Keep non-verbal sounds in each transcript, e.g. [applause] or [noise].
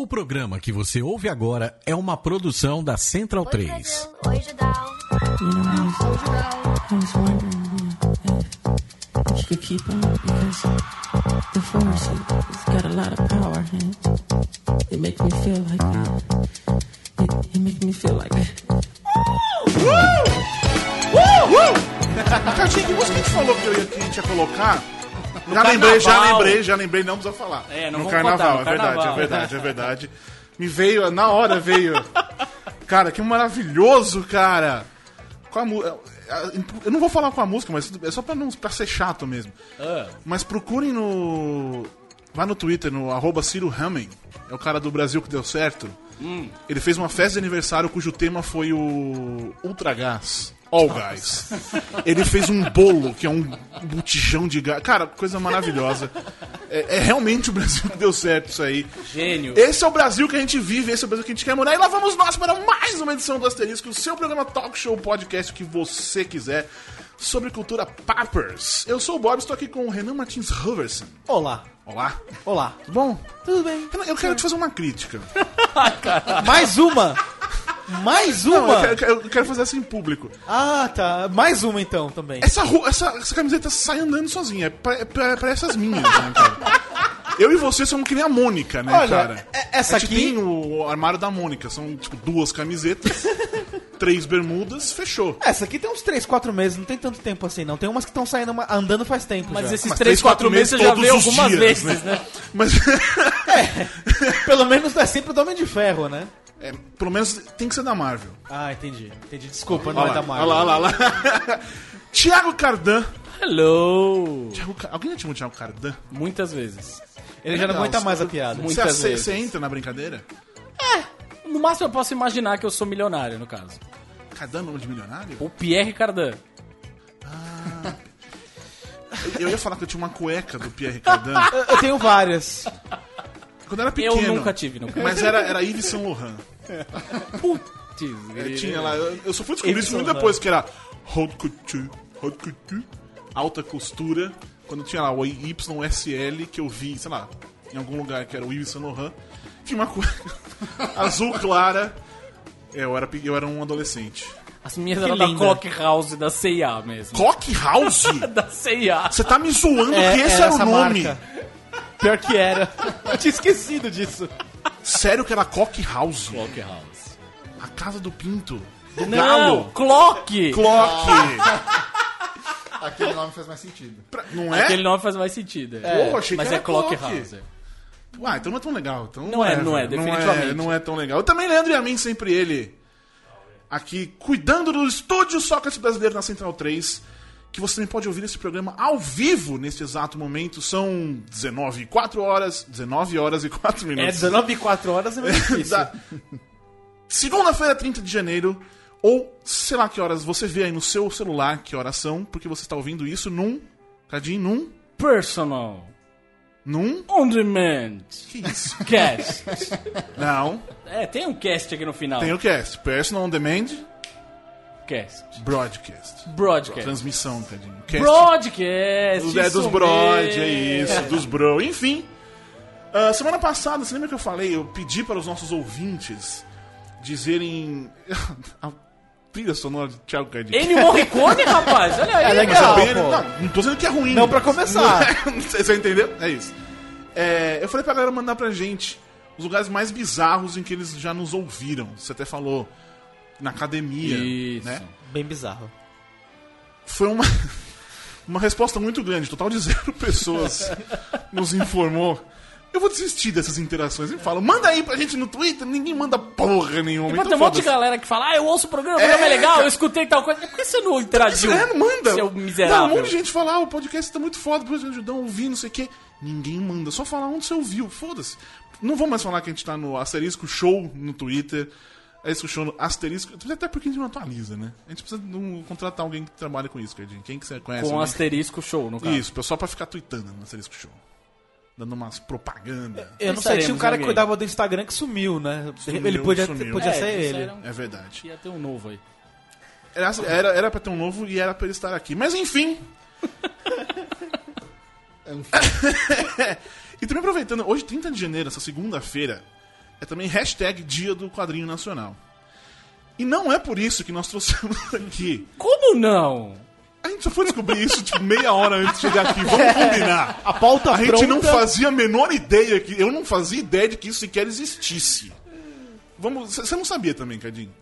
O programa que você ouve agora é uma produção da Central 3. Oi, like [laughs] Cardinho, que música a gente falou que, eu ia, que a gente ia colocar? Já lembrei, já carnaval. lembrei, já lembrei, não precisa falar. É, não no carnaval, botar, no é verdade, carnaval. é verdade, é verdade. Me veio, na hora veio. Cara, que maravilhoso, cara. Com a mu- Eu não vou falar com a música, mas é só pra, não, pra ser chato mesmo. Ah, Mas procurem no. Vai no Twitter, no arroba Ciro Hamming. É o cara do Brasil que deu certo. Ele fez uma festa de aniversário cujo tema foi o Ultra Gás. All Gás. Ele fez um bolo, que é um botijão de gás. Cara, coisa maravilhosa. É, é realmente o Brasil que deu certo isso aí. gênio. Esse é o Brasil que a gente vive, esse é o Brasil que a gente quer morar. E lá vamos nós para mais uma edição do Asterisco, o seu programa talk show podcast o que você quiser sobre cultura Pappers. Eu sou o Bob, estou aqui com o Renan Martins Hoverson. Olá. Olá. Olá. Tudo bom? Tudo bem? Renan, eu quero te fazer uma crítica. [laughs] Mais uma? Mais Não, uma? eu quero, eu quero- eu quero fazer essa em público. Ah, tá. Mais uma então também. Essa, essa, essa camiseta sai andando sozinha. É pra, é pra- parece as minhas, né, cara? Eu e você somos que nem a Mônica, né, Olha, cara? é- essa a gente aqui- tem o armário da Mônica. São, tipo, duas camisetas, [laughs] três bermudas, fechou. Essa aqui tem uns 3, 4 meses, não tem tanto tempo assim, não. Tem umas que estão saindo uma- andando faz tempo. Mas já. esses Mas 3, 4 meses você já vê algumas dias, vezes, né? Mas, [laughs] Pelo menos não é sempre do Homem de Ferro, né? É, pelo menos tem que ser da Marvel. Ah, entendi. Entendi. Desculpa, não Olha é da Marvel. olha lá, olha lá. [laughs] Tiago Cardan. Hello! Thiago Alguém já chamou Tiago Cardan? Muitas vezes. Ele já não Legal, aguenta você- mais a piada. Você, Muitas você, vezes. você entra na brincadeira? No máximo eu posso imaginar que eu sou milionário, no caso. Cardan é nome de milionário? O Pierre Cardan. Eu, eu ia falar que eu tinha uma cueca do Pierre Cardan. Eu tenho várias. Quando eu era Eu pequeno. nunca tive, nunca. Mas era, era Yves Saint Laurent. Putz, É, tinha lá. Eu, eu só fui descobrir Yves isso muito depois, que era haute couture, haute couture, alta costura. Quando tinha lá o YSL, que eu vi, sei lá, em algum lugar que era o Yves Saint Laurent. Tinha uma cueca [laughs] azul clara. É, eu era, eu era um adolescente. As minhas eram da linda. Clock House da C&A mesmo. Cock House? [laughs] Da C&A. Você tá me zoando É, que esse era era o essa nome. marca. Pior que era. Eu tinha esquecido disso. Sério que era Cock House? Clock House. A casa do pinto. Do Não, galo. Clock! Clock. Aquele nome faz mais sentido. Pra- Não é? Aquele nome faz mais sentido. Pô, achei mas que é era Clock Clock. House. é. Ah, então não é tão legal. Então Não é, não é, velho. definitivamente. Não é, tão legal. Eu também, Leandro e a mim, sempre ele. Aqui, cuidando do estúdio Sócrates Brasileiro na Central 3. Que você também pode ouvir esse programa ao vivo neste exato momento. São 19 e 4 horas. 19 horas e 4 É, minutos. 19 e 4 horas é meio [laughs] difícil. Da- Segunda-feira, 30 de janeiro. Ou, sei lá que horas você vê aí no seu celular que horas são, porque você está ouvindo isso num. Cadinho, num. Personal. Num. On demand. Que isso? Cast. Não. é, tem um cast aqui no final. Tem o cast. Personal on Demand. Cast. Broadcast. Broadcast. Transmissão, Cadinho. Cast. Broadcast. É dos mesmo. é isso, dos bro. Enfim, ah, semana passada, você lembra que eu falei? Eu pedi para os nossos ouvintes dizerem [laughs] a trilha sonora de Thiago Cardinho. Ennio Morricone, rapaz. Olha aí. É legal, bem- pô. não, não tô dizendo que é ruim. Não pra começar. [laughs] Não é- Você entendeu? É isso. É, eu falei pra galera mandar pra gente os lugares mais bizarros em que eles já nos ouviram. Você até falou na academia, Isso. né? Bem bizarro. foi uma, [laughs] uma resposta muito grande. Total de zero [laughs] pessoas nos informou. Eu vou desistir dessas interações. Eu falo, manda aí pra gente no Twitter. Ninguém manda porra nenhuma. Então, tem um monte de galera que fala, ah, eu ouço o programa, o programa é, É, legal, cara. eu escutei tal coisa. Por que você não interagiu? É, não manda. Seu Não, miserável. um monte de gente fala, ah, o podcast tá muito foda, depois de ajudar a ouvir, não sei o quê. Ninguém manda. Só falar onde você ouviu. Foda-se. Não vou mais falar que a gente tá no Asterisco Show no Twitter. Asterisco Show no Asterisco. Até porque a gente não atualiza, né? A gente precisa um- contratar alguém que trabalha com isso, Cardinho. Quem que você conhece? Com alguém? asterisco show, no caso. Isso, só pra ficar tweetando no Asterisco Show. Dando umas propaganda. Eu não sei, tinha um cara que cuidava do Instagram que sumiu, né? Sumiu, ele podia, sumiu. podia É, ser ele. disseram É verdade. Ia ter um novo aí. Era, era, era pra ter um novo e era pra ele estar aqui. Mas enfim. [laughs] [laughs] E também aproveitando, hoje, 30 de janeiro, essa segunda-feira, é também hashtag Dia do Quadrinho Nacional. E não é por isso que nós trouxemos [laughs] aqui. Como não? A gente só foi descobrir isso tipo meia hora antes de chegar aqui. Vamos [laughs] combinar. A pauta A gente pronta. não fazia a menor ideia que eu não fazia ideia de que isso sequer existisse. Vamos, você não sabia também, Cadinho?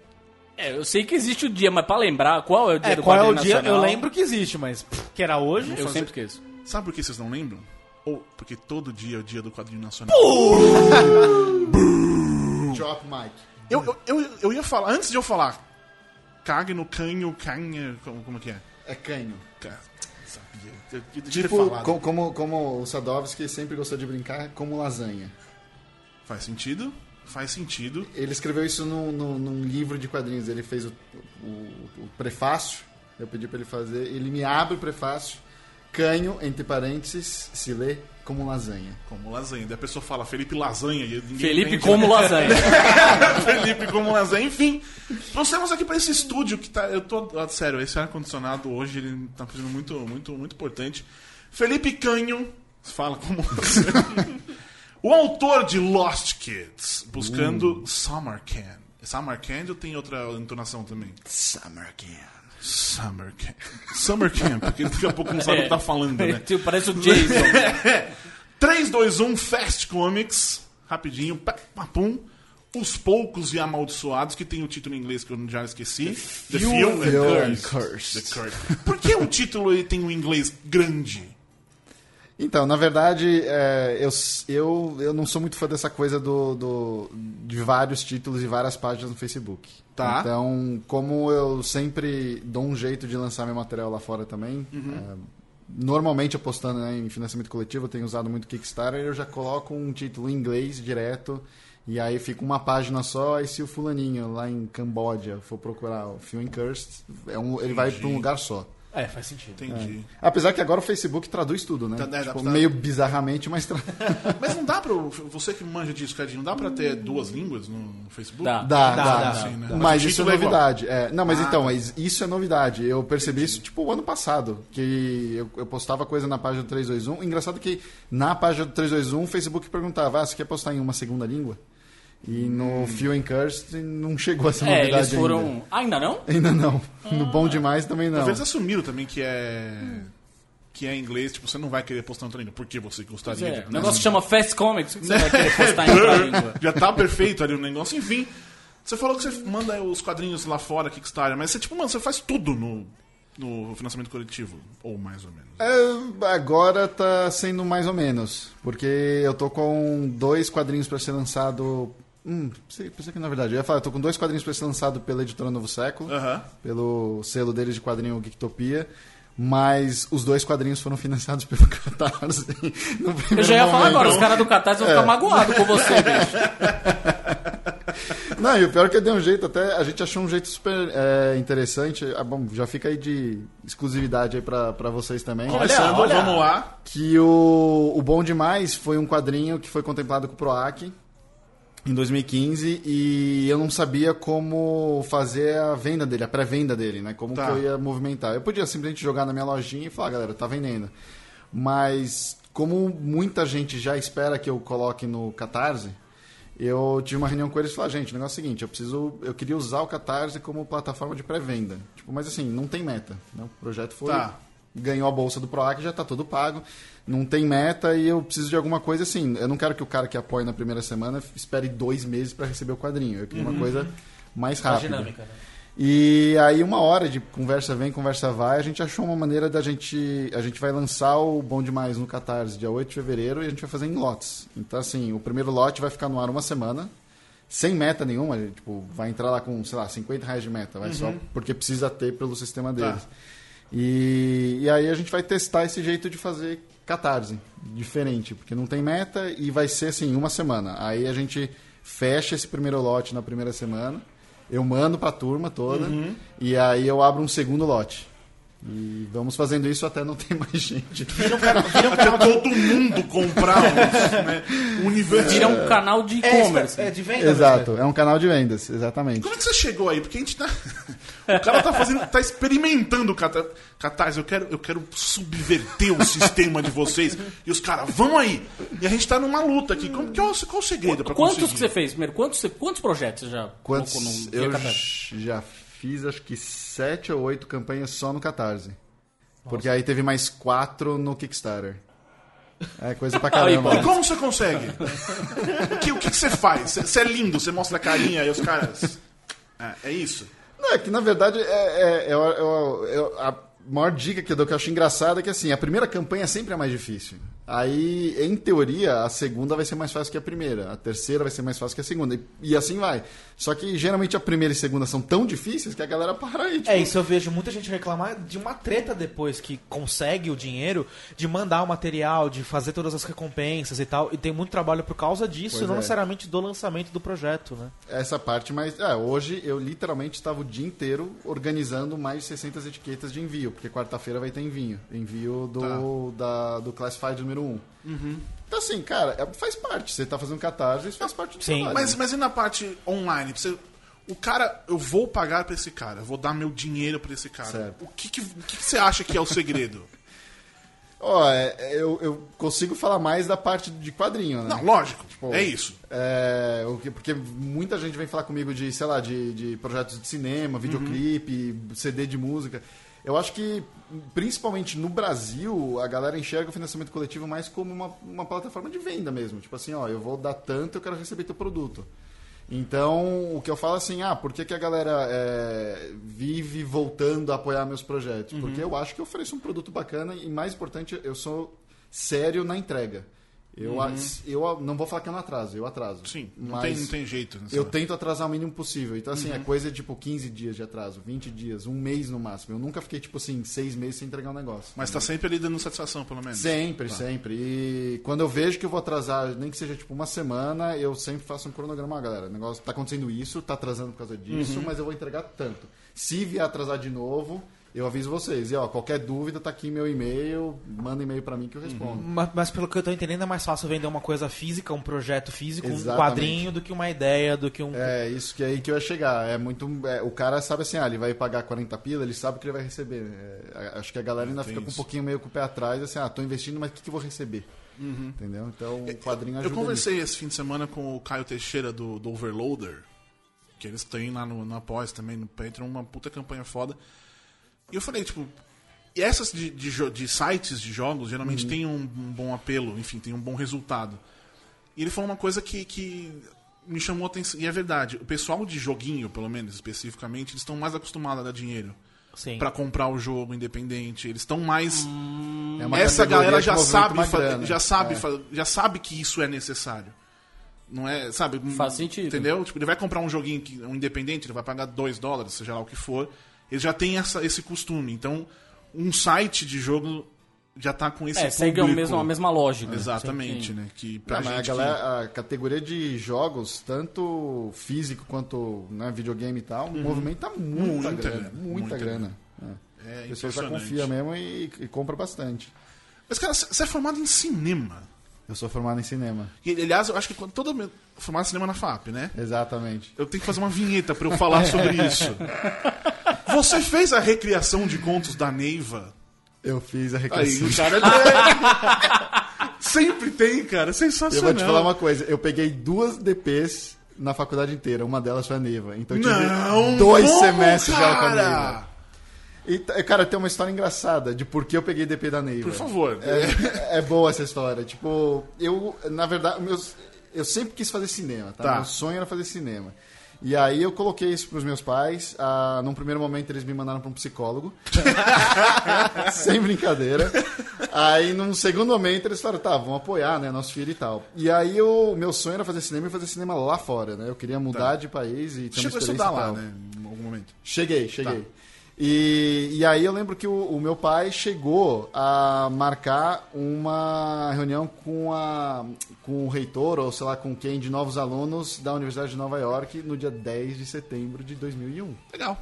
É, eu sei que existe o dia, mas pra lembrar qual é o dia É, do qual é o quadrinho dia? nacional, Eu lembro que existe, mas pff, que era hoje. Eu sempre esqueço. Sabe por que vocês não lembram? Ou porque todo dia é o dia do quadrinho nacional. [laughs] Drop Mike. Eu, eu, eu, eu ia falar, antes de eu falar, cague no canho, canha, como, como que é? É canho. Cara, sabia. Eu, eu Tipo, co- como, como o Sadovski sempre gostou de brincar, como lasanha. Faz sentido? Faz sentido. Ele escreveu isso num, num- num livro de quadrinhos. Ele fez o, o- o prefácio. Eu pedi pra ele fazer. Ele me abre o prefácio. Canho, entre parênteses, se lê como lasanha. Como lasanha. Daí a pessoa fala Felipe Lasanha. E ninguém Felipe entende. como lasanha. [laughs] Felipe como lasanha. Enfim, trouxemos aqui pra esse estúdio que tá. Eu tô. ah, Sério, esse ar-condicionado hoje ele tá fazendo muito, muito, muito importante. Felipe Canho. Fala como lasanha. [laughs] O autor de Lost Kids, buscando Summer Camp. Summer Camp ou tem outra entonação também? Summer Camp. Summer Camp. Summer Camp, porque daqui a pouco não sabe o que tá falando, né? [laughs] Tipo, Parece o Jason. 3, 2, 1, Fast Comics. Rapidinho, pá, papum. Os Poucos e Amaldiçoados, que tem o título em inglês que eu já esqueci. The Few and Few and Cursed. Cursed. The Cursed. Por que o título ele tem um inglês grande? Então, na verdade, é, eu, eu, eu não sou muito fã dessa coisa do, do- de vários títulos e várias páginas no Facebook. Tá. Então, como eu sempre dou um jeito de lançar meu material lá fora também, é, normalmente apostando né, em financiamento coletivo, eu tenho usado muito Kickstarter, eu já coloco um título em inglês direto, e aí fica uma página só, e se o fulaninho lá em Camboja for procurar o Film Cursed, é um, ele vai para um lugar só. É, faz sentido. Entendi. Apesar que agora o Facebook traduz tudo, né? Tá, né, dá Tipo, pra- meio bizarramente, mas tra... [laughs] Mas não dá pra. Você que manja disso, Cadinho, não dá pra ter duas línguas no Facebook? Dá. Dá, Dá, dá. dá, sim, né? Mas, isso é é novidade. É, não, mas Ah, então, tá. mas isso é novidade. Eu percebi isso, tipo, o ano passado. Que eu, eu postava coisa na página do 321. Engraçado que na página do 321, o Facebook perguntava, ah, você quer postar em uma segunda língua? E no Hum. Few and Cursed não chegou essa É, novidade eles foram. ainda. Ah, ainda não? Ainda não. No Bom Demais também não. Talvez assumiram também que é. Que é inglês, tipo, você não vai querer postar em outra língua. Por que você gostaria É, de. o negócio chama Fast Comics. Que você vai querer [laughs] postar em outra língua? [laughs] Já tá perfeito ali o negócio. Enfim, você falou que você manda os quadrinhos lá fora, Kickstarter, mas você, tipo, mano, você faz tudo no, no financiamento coletivo. Ou mais ou menos. É, agora tá sendo mais ou menos. Porque eu tô com dois quadrinhos pra ser lançado. Hum, pensei, pensei que na verdade. Eu ia falar, eu tô com dois quadrinhos pra ser lançado pela editora Novo Século. Aham. Pelo selo deles de quadrinho Geektopia. Mas os dois quadrinhos foram [laughs] financiados pelo Catarse. [laughs] no Eu já ia falar momento. agora, os caras do Catarse vão ficar É. magoados com você, [laughs] bicho. Não, e o pior é que eu dei um jeito, até a gente achou um jeito super é, interessante. Ah, bom, já fica aí de exclusividade aí pra, pra vocês também. Começando, olha. vamos lá. que o, o Bom Demais foi um quadrinho que foi contemplado com o PROAC em 2015 e eu não sabia como fazer a venda dele, a pré-venda dele, né? Como Tá. que eu ia movimentar. Eu podia simplesmente jogar na minha lojinha e falar, galera, tá vendendo. Mas como muita gente já espera que eu coloque no Catarse, eu tive uma reunião com eles e falei, gente, o negócio é o seguinte, eu preciso, eu queria usar o Catarse como plataforma de pré-venda. Tipo, mas assim, não tem meta, né? O projeto foi Tá. Ganhou a bolsa do PROAC, já está tudo pago, não tem meta e eu preciso de alguma coisa assim. Eu não quero que o cara que apoie na primeira semana espere dois meses para receber o quadrinho. Eu queria uma coisa mais A rápida. dinâmica, né? E aí uma hora de conversa vem, conversa vai, a gente achou uma maneira da gente, a gente vai lançar o Bom Demais no Catarse dia 8 de fevereiro e a gente vai fazer em lotes. Então assim, o primeiro lote vai ficar no ar uma semana, sem meta nenhuma, tipo, vai entrar lá com, sei lá, 50 reais de meta, vai só porque precisa ter pelo sistema deles. E, e aí a gente vai testar esse jeito de fazer catarse, diferente, porque não tem meta e vai ser assim, uma semana. Aí a gente fecha esse primeiro lote na primeira semana, eu mando pra turma toda, e aí eu abro um segundo lote. E vamos fazendo isso até não ter mais [laughs] gente. Vira um canal, vira um Até canal de, todo mundo comprar os, né, o universo. Vira um canal de é, e-commerce. é, de venda. Exato, é um canal de vendas, exatamente. Como é que você chegou aí? Porque a gente tá. [laughs] O cara tá fazendo. tá experimentando o Catar- Catarse. Eu quero, eu quero subverter o sistema de vocês. E os caras, vão aí! E a gente tá numa luta aqui. Como, que é o- qual o segredo pra Quantos conseguir? que você fez primeiro? Quantos, você- quantos projetos você já Quantos, colocou no eu já fiz acho que sete ou oito campanhas só no Catarse. Porque aí teve mais quatro no Kickstarter. É coisa pra [laughs] caramba. E como você consegue? o que, o que você faz? Você, é lindo, você mostra a carinha e os caras. É, é isso. Não, é que na verdade é, é- é- é- é- a maior dica que eu dou que eu acho engraçada é que assim, a primeira campanha sempre é mais difícil. Aí, em teoria, a segunda vai ser mais fácil que a primeira, a terceira vai ser mais fácil que a segunda, e, e assim vai. Só que geralmente a primeira e a segunda são tão difíceis que a galera para aí. Tipo, É, isso eu vejo muita gente reclamar de uma treta depois que consegue o dinheiro de mandar o material, de fazer todas as recompensas e tal. E tem muito trabalho por causa disso, Pois não é. necessariamente do lançamento do projeto, né? essa parte, mas é, hoje eu literalmente estava o dia inteiro organizando mais de 600 etiquetas de envio, porque quarta-feira vai ter envio. Envio do, da, do Classified número 1. Então, assim, cara, é- faz parte. Você tá fazendo catarse, isso faz parte do Sim. trabalho. Mas, mas e na parte online? Você- o cara, eu vou pagar pra esse cara, eu vou dar meu dinheiro pra esse cara. Certo. O que, que, o que que você acha que é o segredo? [laughs] Ó, é, eu, eu consigo falar mais da parte de quadrinho, né? Não, lógico, Tipo, é isso. É, porque muita gente vem falar comigo de, sei lá, de, de projetos de cinema, videoclipe, CD de música. Eu acho que, principalmente no Brasil, a galera enxerga o financiamento coletivo mais como uma, uma plataforma de venda mesmo. Tipo assim, ó, eu vou dar tanto, eu quero receber teu produto. Então, o que eu falo assim, ah, por que, que a galera é, vive voltando a apoiar meus projetos? Porque eu acho que eu ofereço um produto bacana e, mais importante, eu sou sério na entrega. Eu, a- eu não vou falar que eu não atraso, eu atraso. Sim, não, Mas tem, não tem jeito. eu sabe? tento atrasar o mínimo possível. Então, assim, é coisa tipo 15 dias de atraso, 20 dias, um mês no máximo. Eu nunca fiquei, tipo assim, seis meses sem entregar um negócio. Mas tá sempre ali dando satisfação, pelo menos. Sempre, sempre. E quando eu vejo que eu vou atrasar, nem que seja tipo uma semana, eu sempre faço um cronograma, "Ó, galera. O negócio tá acontecendo isso, tá atrasando por causa disso, mas eu vou entregar tanto. Se vier atrasar de novo, eu aviso vocês. E ó, qualquer dúvida, tá aqui meu e-mail, manda e-mail pra mim que eu respondo. Mas, mas pelo que eu tô entendendo, é mais fácil vender uma coisa física, um projeto físico, um Exatamente. quadrinho, do que uma ideia, do que um. É, isso que é aí que eu ia chegar. É muito. é, o cara sabe assim, ah, ele vai pagar 40 pila, ele sabe o que ele vai receber. É, acho que a galera ainda Tem fica com um isso. pouquinho meio com o pé atrás, assim, ah, tô investindo, mas o que, que eu vou receber? Entendeu? Então o quadrinho Eu ajuda. conversei esse fim de semana com o Caio Teixeira do, do Overloader, que eles têm lá no, no Após também, no Patreon, uma puta campanha foda. E eu falei, tipo, e essas de, de, de sites de jogos geralmente Uhum. têm um, um bom apelo, enfim, tem um bom resultado. E ele falou uma coisa que, que me chamou a atenção, e é verdade, o pessoal de joguinho, pelo menos especificamente, eles estão mais acostumados a dar dinheiro Sim. pra comprar o jogo independente, eles estão mais É uma essa galera já sabe, grana. já sabe, É. já sabe que isso é necessário. Não é, sabe? Faz sentido. Entendeu? Tipo, ele vai comprar um joguinho que, um independente, ele vai pagar 2 dólares, seja lá o que for. Ele já tem essa, esse costume. Então, um site de jogo já tá com esse É, segue a público. mesma, a mesma lógica. Exatamente, Sim, sim. né? Que pra Não, mas a, gente galera, a categoria de jogos, tanto físico quanto né, videogame e tal, movimenta muita, Uhum. Muita grana. grana, Muita, muita grana. que É. é A pessoa já confia mesmo e, e compra bastante. Mas, cara, você é formado em cinema. Eu sou formado em cinema. E, aliás, eu acho que quando todo mundo formado em cinema na FAP, né? Exatamente. Eu tenho que fazer uma vinheta pra eu falar sobre [laughs] isso. Você fez a recriação de contos da Neiva? Eu fiz a Aí, recreação. o cara. [laughs] Sempre tem, cara. Eu Sensacional. vou te falar uma coisa. Eu peguei duas DPs na faculdade inteira. Uma delas foi a Neiva. Então eu tive Não, dois semestres já com a cara? Neiva. E, cara, tem uma história engraçada de por que eu peguei DP da Neiva. Por favor. É, é boa essa história. Tipo, eu, na verdade, meus, eu sempre quis fazer cinema, tá? Tá. Meu sonho era fazer cinema. E aí eu coloquei isso pros meus pais. Ah, num primeiro momento eles me mandaram pra um psicólogo. [laughs] Sem brincadeira. Aí num segundo momento eles falaram, tá, vamos apoiar, né, nosso filho e tal. E aí o meu sonho era fazer cinema e fazer cinema lá fora, né? Eu queria mudar de país e ter uma Chegou a experiência estudar e lá, né? Em algum momento. Cheguei, cheguei. E, e aí eu lembro que o, o meu pai chegou a marcar uma reunião com, a, com o reitor, ou sei lá com quem, de novos alunos da Universidade de Nova York no dia 10 de setembro de 2001. Legal.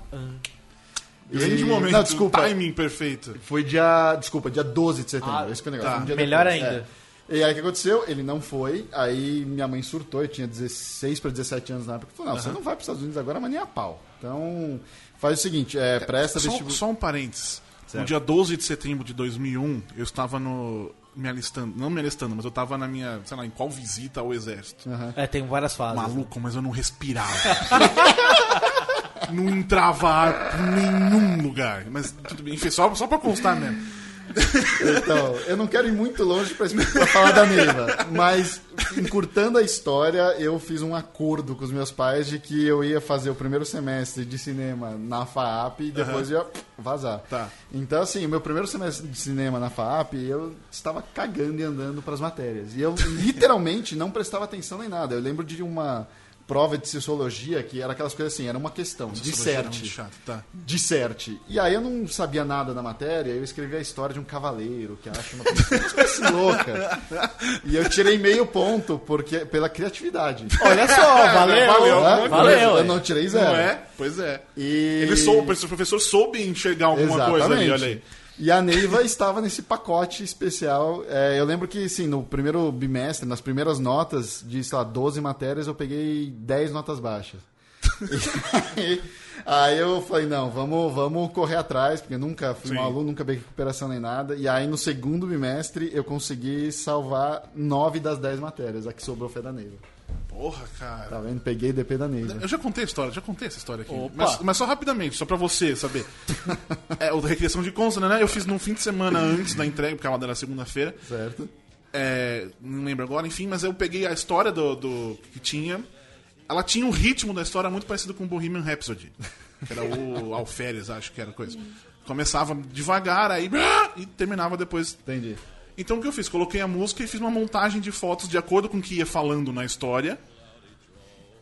Grande E- momento, Não, desculpa. timing perfeito. Foi dia. Desculpa, dia 12 de setembro. Ah, esse foi o negócio. tá. um dia Melhor depois. ainda. É. E aí o que aconteceu? Ele não foi. Aí minha mãe surtou, eu tinha 16 para 17 anos na época. Falou: não, você não vai para os Estados Unidos agora, mas nem a pau. Então, faz o seguinte: é, presta Só, vestibular. só um parênteses. No Certo. dia 12 de setembro de 2001, eu estava no. Me alistando. Não me alistando, mas eu estava na minha. Sei lá, em qual visita ao exército. É, tem várias fases. Maluco, mas eu não respirava. [laughs] não entrava ar por nenhum lugar. Mas tudo bem, enfim, só, só pra constar mesmo. Então, eu não quero ir muito longe para falar da Neiva, mas encurtando a história, eu fiz um acordo com os meus pais de que eu ia fazer o primeiro semestre de cinema na FAAP e depois ia vazar. Tá. Então, assim, o meu primeiro semestre de cinema na FAAP, eu estava cagando e andando para as matérias. E eu literalmente não prestava atenção em nada. Eu lembro de uma prova de sociologia que era aquelas coisas assim, era uma questão, muito disserte chato, tá. disserte. E aí eu não sabia nada da matéria, eu escrevi a história de um cavaleiro que acha uma pessoa uma espécie louca. E eu tirei meio ponto porque, pela criatividade. Olha só, [laughs] valeu. Valeu. Né? valeu, Eu é. não tirei zero. Não é? Pois é. E... Ele soube, o professor soube enxergar alguma coisa ali, olha aí. E a Neiva estava nesse pacote especial. É, eu lembro que, sim, no primeiro bimestre, nas primeiras notas de, sei lá, 12 matérias, eu peguei 10 notas baixas. Aí, [laughs] aí eu falei, não, vamos, vamos correr atrás, porque eu nunca fui Sim. um aluno, nunca peguei recuperação nem nada. E aí, no segundo bimestre, eu consegui salvar 9 das 10 matérias. A que sobrou foi da Neiva. Porra, cara. Tá vendo? Peguei DP da Neiva. Eu já contei a história, já contei essa história aqui. Mas, mas só rapidamente, só pra você saber. [laughs] é, o da recriação de consonância, né? Eu fiz num fim de semana antes da entrega, porque a aula era segunda-feira. Certo? É, não lembro agora, enfim, mas eu peguei a história do, do que tinha. Ela tinha um ritmo da história muito parecido com o Bohemian Rhapsody. Que era o [laughs] Alferes, acho que era coisa. Começava devagar, aí. [laughs] E terminava depois. Entendi. Então o que eu fiz? Coloquei a música e fiz uma montagem de fotos de acordo com o que ia falando na história.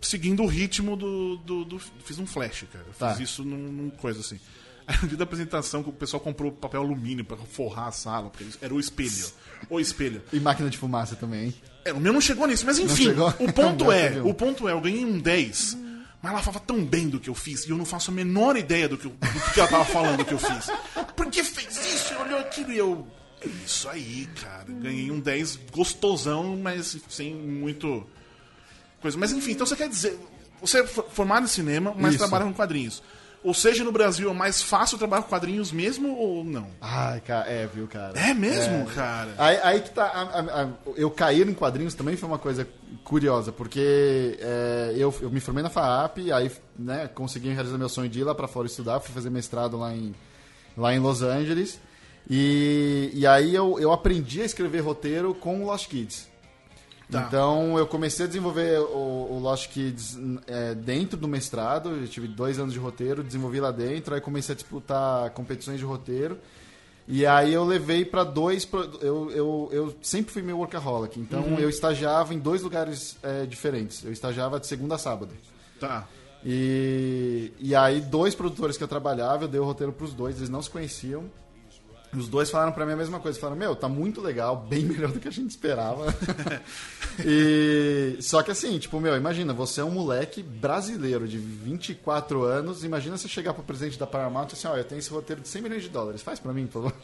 Seguindo o ritmo do. do, do- fiz um flash, cara. Eu Tá. Fiz isso num, num coisa assim. [laughs] Aí no dia da apresentação, o pessoal comprou papel alumínio pra forrar a sala, porque era o espelho. O espelho. E máquina de fumaça também, hein? É, o meu não chegou nisso, mas enfim, o ponto [laughs] Não, é, o ponto é, eu ganhei um 10, mas ela falava tão bem do que eu fiz, e eu não faço a menor ideia do que, eu- do que ela tava falando que eu fiz. Por que fez isso? Olhou aquilo e eu. Isso aí, cara. Ganhei um 10 gostosão, mas sem muito. coisa. Mas enfim, então você quer dizer. Você é for- formado em cinema, mas Isso. trabalha com quadrinhos. Ou seja, no Brasil é mais fácil trabalhar com quadrinhos mesmo ou não? Ai, cara, é, viu, cara? É mesmo, cara? Aí, aí que tá. a- a- a- eu cair em quadrinhos também foi uma coisa curiosa, porque é, eu, eu me formei na FAAP, aí né, consegui realizar meu sonho de ir lá pra fora estudar, fui fazer mestrado lá em, lá em Los Angeles. E, e aí eu, eu aprendi a escrever roteiro com o Lost Kids. Tá. Então eu comecei a desenvolver o, o Lost Kids é, dentro do mestrado. Eu tive dois anos de roteiro, desenvolvi lá dentro, aí comecei a disputar competições de roteiro. E aí eu levei para dois. Eu, eu, eu sempre fui meio workaholic, então eu estagiava em dois lugares é, diferentes. Eu estagiava de segunda a sábado. Tá. E, e aí, dois produtores que eu trabalhava, eu dei o roteiro pros dois, eles não se conheciam. Os dois falaram pra mim a mesma coisa. Falaram, meu, tá muito legal, bem [laughs] melhor do que a gente esperava. [laughs] e Só que assim, tipo, meu, imagina, você é um moleque brasileiro de 24 anos, imagina você chegar pro presidente da Paramount e assim, ó, eu tenho esse roteiro de 100 milhões de dólares, faz pra mim, por favor.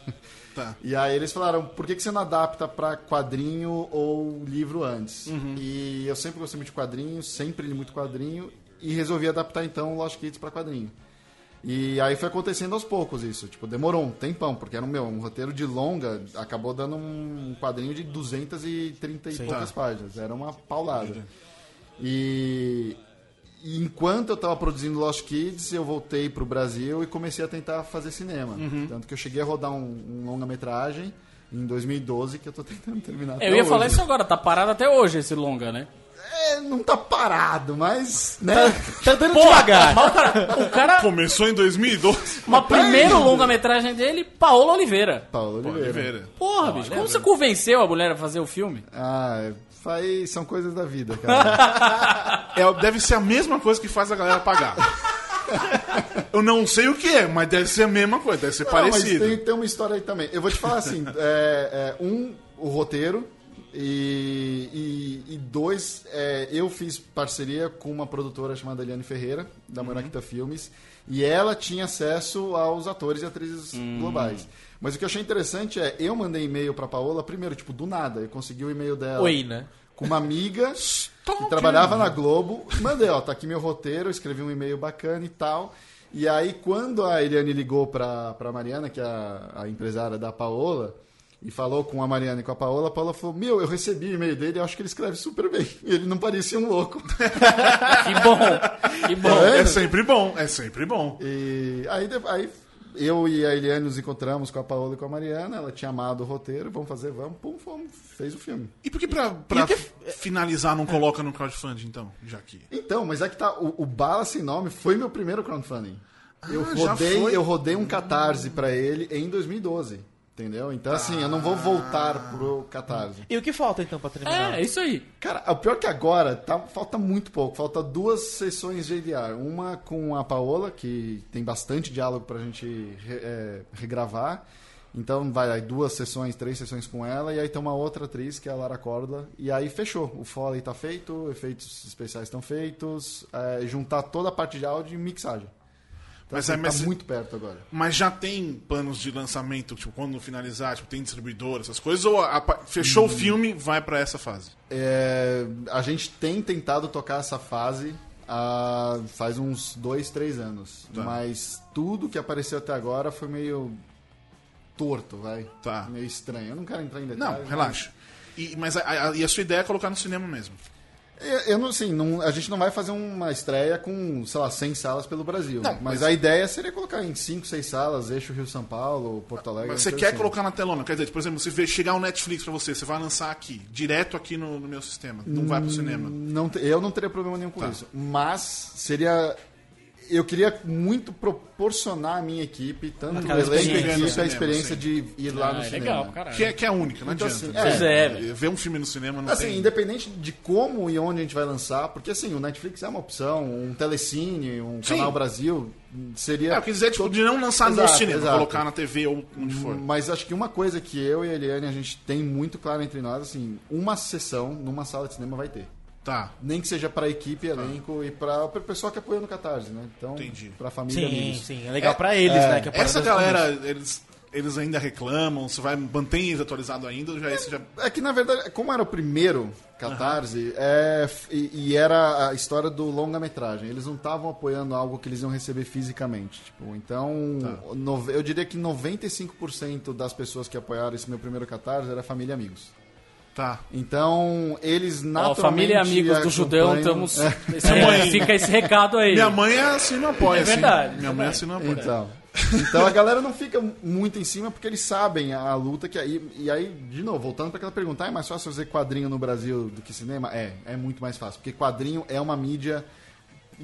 Tá. E aí eles falaram, por que, que você não adapta pra quadrinho ou livro antes? E eu sempre gostei muito de quadrinho, sempre li muito quadrinho, e resolvi adaptar então o Lost Kids pra quadrinho. E aí foi acontecendo aos poucos isso, tipo, demorou um tempão, porque era um, meu, um roteiro de longa, acabou dando um quadrinho de 230 e poucas páginas, era uma paulada. E, e enquanto eu estava produzindo Lost Kids, eu voltei pro Brasil e comecei a tentar fazer cinema. Tanto que eu cheguei a rodar um, um longa-metragem em 2012 que eu tô tentando terminar. até Eu ia falar hoje. isso agora, tá parado até hoje esse longa, né? É, não tá parado, mas. Né? Tá dando Porra, devagar. mas o cara, o cara Começou em 2012. uma primeiro longa-metragem dele, Paola Oliveira. Paulo Pô, Oliveira. Oliveira. Porra, bicho, como você convenceu a mulher a fazer o filme? Ah, faz... são coisas da vida, cara. [laughs] É, deve ser a mesma coisa que faz a galera pagar. Eu não sei o que é, mas deve ser a mesma coisa, deve ser Não, mas parecido. tem, tem uma história aí também. Eu vou te falar assim: é, é, um, o roteiro, E, e, e dois, é, eu fiz parceria com uma produtora chamada Eliane Ferreira, da Moraquita Filmes, e ela tinha acesso aos atores e atrizes globais. Mas o que eu achei interessante é, eu mandei e-mail pra Paola, primeiro, tipo, do nada, eu consegui o e-mail dela Oi, né? com uma amiga [laughs] que trabalhava na Globo. Mandei, ó, tá aqui meu roteiro, escrevi um e-mail bacana e tal. E aí, quando a Eliane ligou pra, pra Mariana, que é a, a empresária da Paola, e falou com a Mariana e com a Paola, a Paola falou: Meu, eu recebi o e-mail dele, eu acho que ele escreve super bem. E ele não parecia um louco. [laughs] Que bom. Que bom. É. É sempre bom, é sempre bom. E aí, aí eu e a Eliane nos encontramos com a Paola e com a Mariana, ela tinha amado o roteiro, vamos fazer, vamos, pum, fomos, fez o filme. E por que pra, pra finalizar não coloca no crowdfunding, então? Já que. Então, mas é que tá. O, o Bala Sem Nome foi meu primeiro crowdfunding. eu, Ah, já rodei, eu rodei um catarse pra ele em 2012. Entendeu? Então, assim, eu não vou voltar pro catarse. E o que falta então pra terminar? É, é isso aí. Cara, o pior que agora, tá, falta muito pouco. Falta duas sessões de ADR. Uma com a Paola, que tem bastante diálogo pra gente re- é, regravar. Então vai aí duas sessões, três sessões com ela. E aí tem uma outra atriz, que é a Lara Córdoba. E aí fechou. O Foley tá feito, efeitos especiais estão feitos. é, juntar toda a parte de áudio e mixagem. Então, Mas assim, é, mas- tá muito perto agora. Mas já tem planos de lançamento, tipo, quando finalizar, tipo, tem distribuidor, essas coisas, ou a- a- fechou o filme, vai pra essa fase? É, a gente tem tentado tocar essa fase há faz uns dois, três anos. Tá. Mas tudo que apareceu até agora foi meio torto, vai. Tá. Meio estranho. Eu não quero entrar em Não, detalhes. relaxa. E, mas a, a- e a sua ideia é colocar no cinema mesmo? Mas- Eu, não, assim, não, a gente não vai fazer uma estreia com, sei lá, 100 salas pelo Brasil. Não, mas, mas- a ideia seria colocar em 5, 6 salas, eixo Rio-São Paulo, Porto Alegre. Mas você quer assim. colocar na telona? Quer dizer, por exemplo, se chegar um Netflix pra você, você vai lançar aqui, direto aqui no, no meu sistema. Não vai pro cinema. Não, eu não teria problema nenhum com Tá. isso. Mas seria. Eu queria muito proporcionar à minha equipe, tanto o elenco e a experiência. equipe, a Cinema, experiência sim. de ir lá no Ah, é cinema. legal, caralho. Que é, que é única, não Então, adianta. assim, Pois é, velho. Ver um filme no cinema não Assim, tem... independente de como e onde a gente vai lançar, porque assim, o Netflix é uma opção, um Telecine, um Sim. Canal Brasil, seria. É, eu quis dizer, tipo, de não lançar no Exato, cinema, exato. colocar na TV ou onde for. Mas acho que uma coisa que eu e a Eliane a gente tem muito claro entre nós, assim, uma sessão numa sala de cinema vai ter. Tá. Nem que seja pra equipe, elenco e pra o pessoal que apoia no Catarse, né? Então, Entendi. pra família e Sim, amigos. sim. É legal pra eles, né? que a Essa galera, eles, eles ainda reclamam, você vai mantém eles atualizado ainda, ou já esse já... É que, na verdade, como era o primeiro Catarse, é, f- e, e era a história do longa-metragem, eles não estavam apoiando algo que eles iam receber fisicamente. Tipo, então, nove- eu diria que 95% das pessoas que apoiaram esse meu primeiro Catarse era família e amigos. Tá. Então, eles Ó, naturalmente... família e amigos do Judeu, acompanham- estamos. É. Esse- é, fica esse recado aí. Minha mãe é assim, não apoia, É assim. verdade, Minha mãe é assim, não apoia. Então, então a galera não fica muito em cima porque eles sabem a luta que aí e aí de novo voltando para aquela pergunta, ah, é mais fácil fazer quadrinho no Brasil do que cinema? É, é muito mais fácil porque quadrinho é uma mídia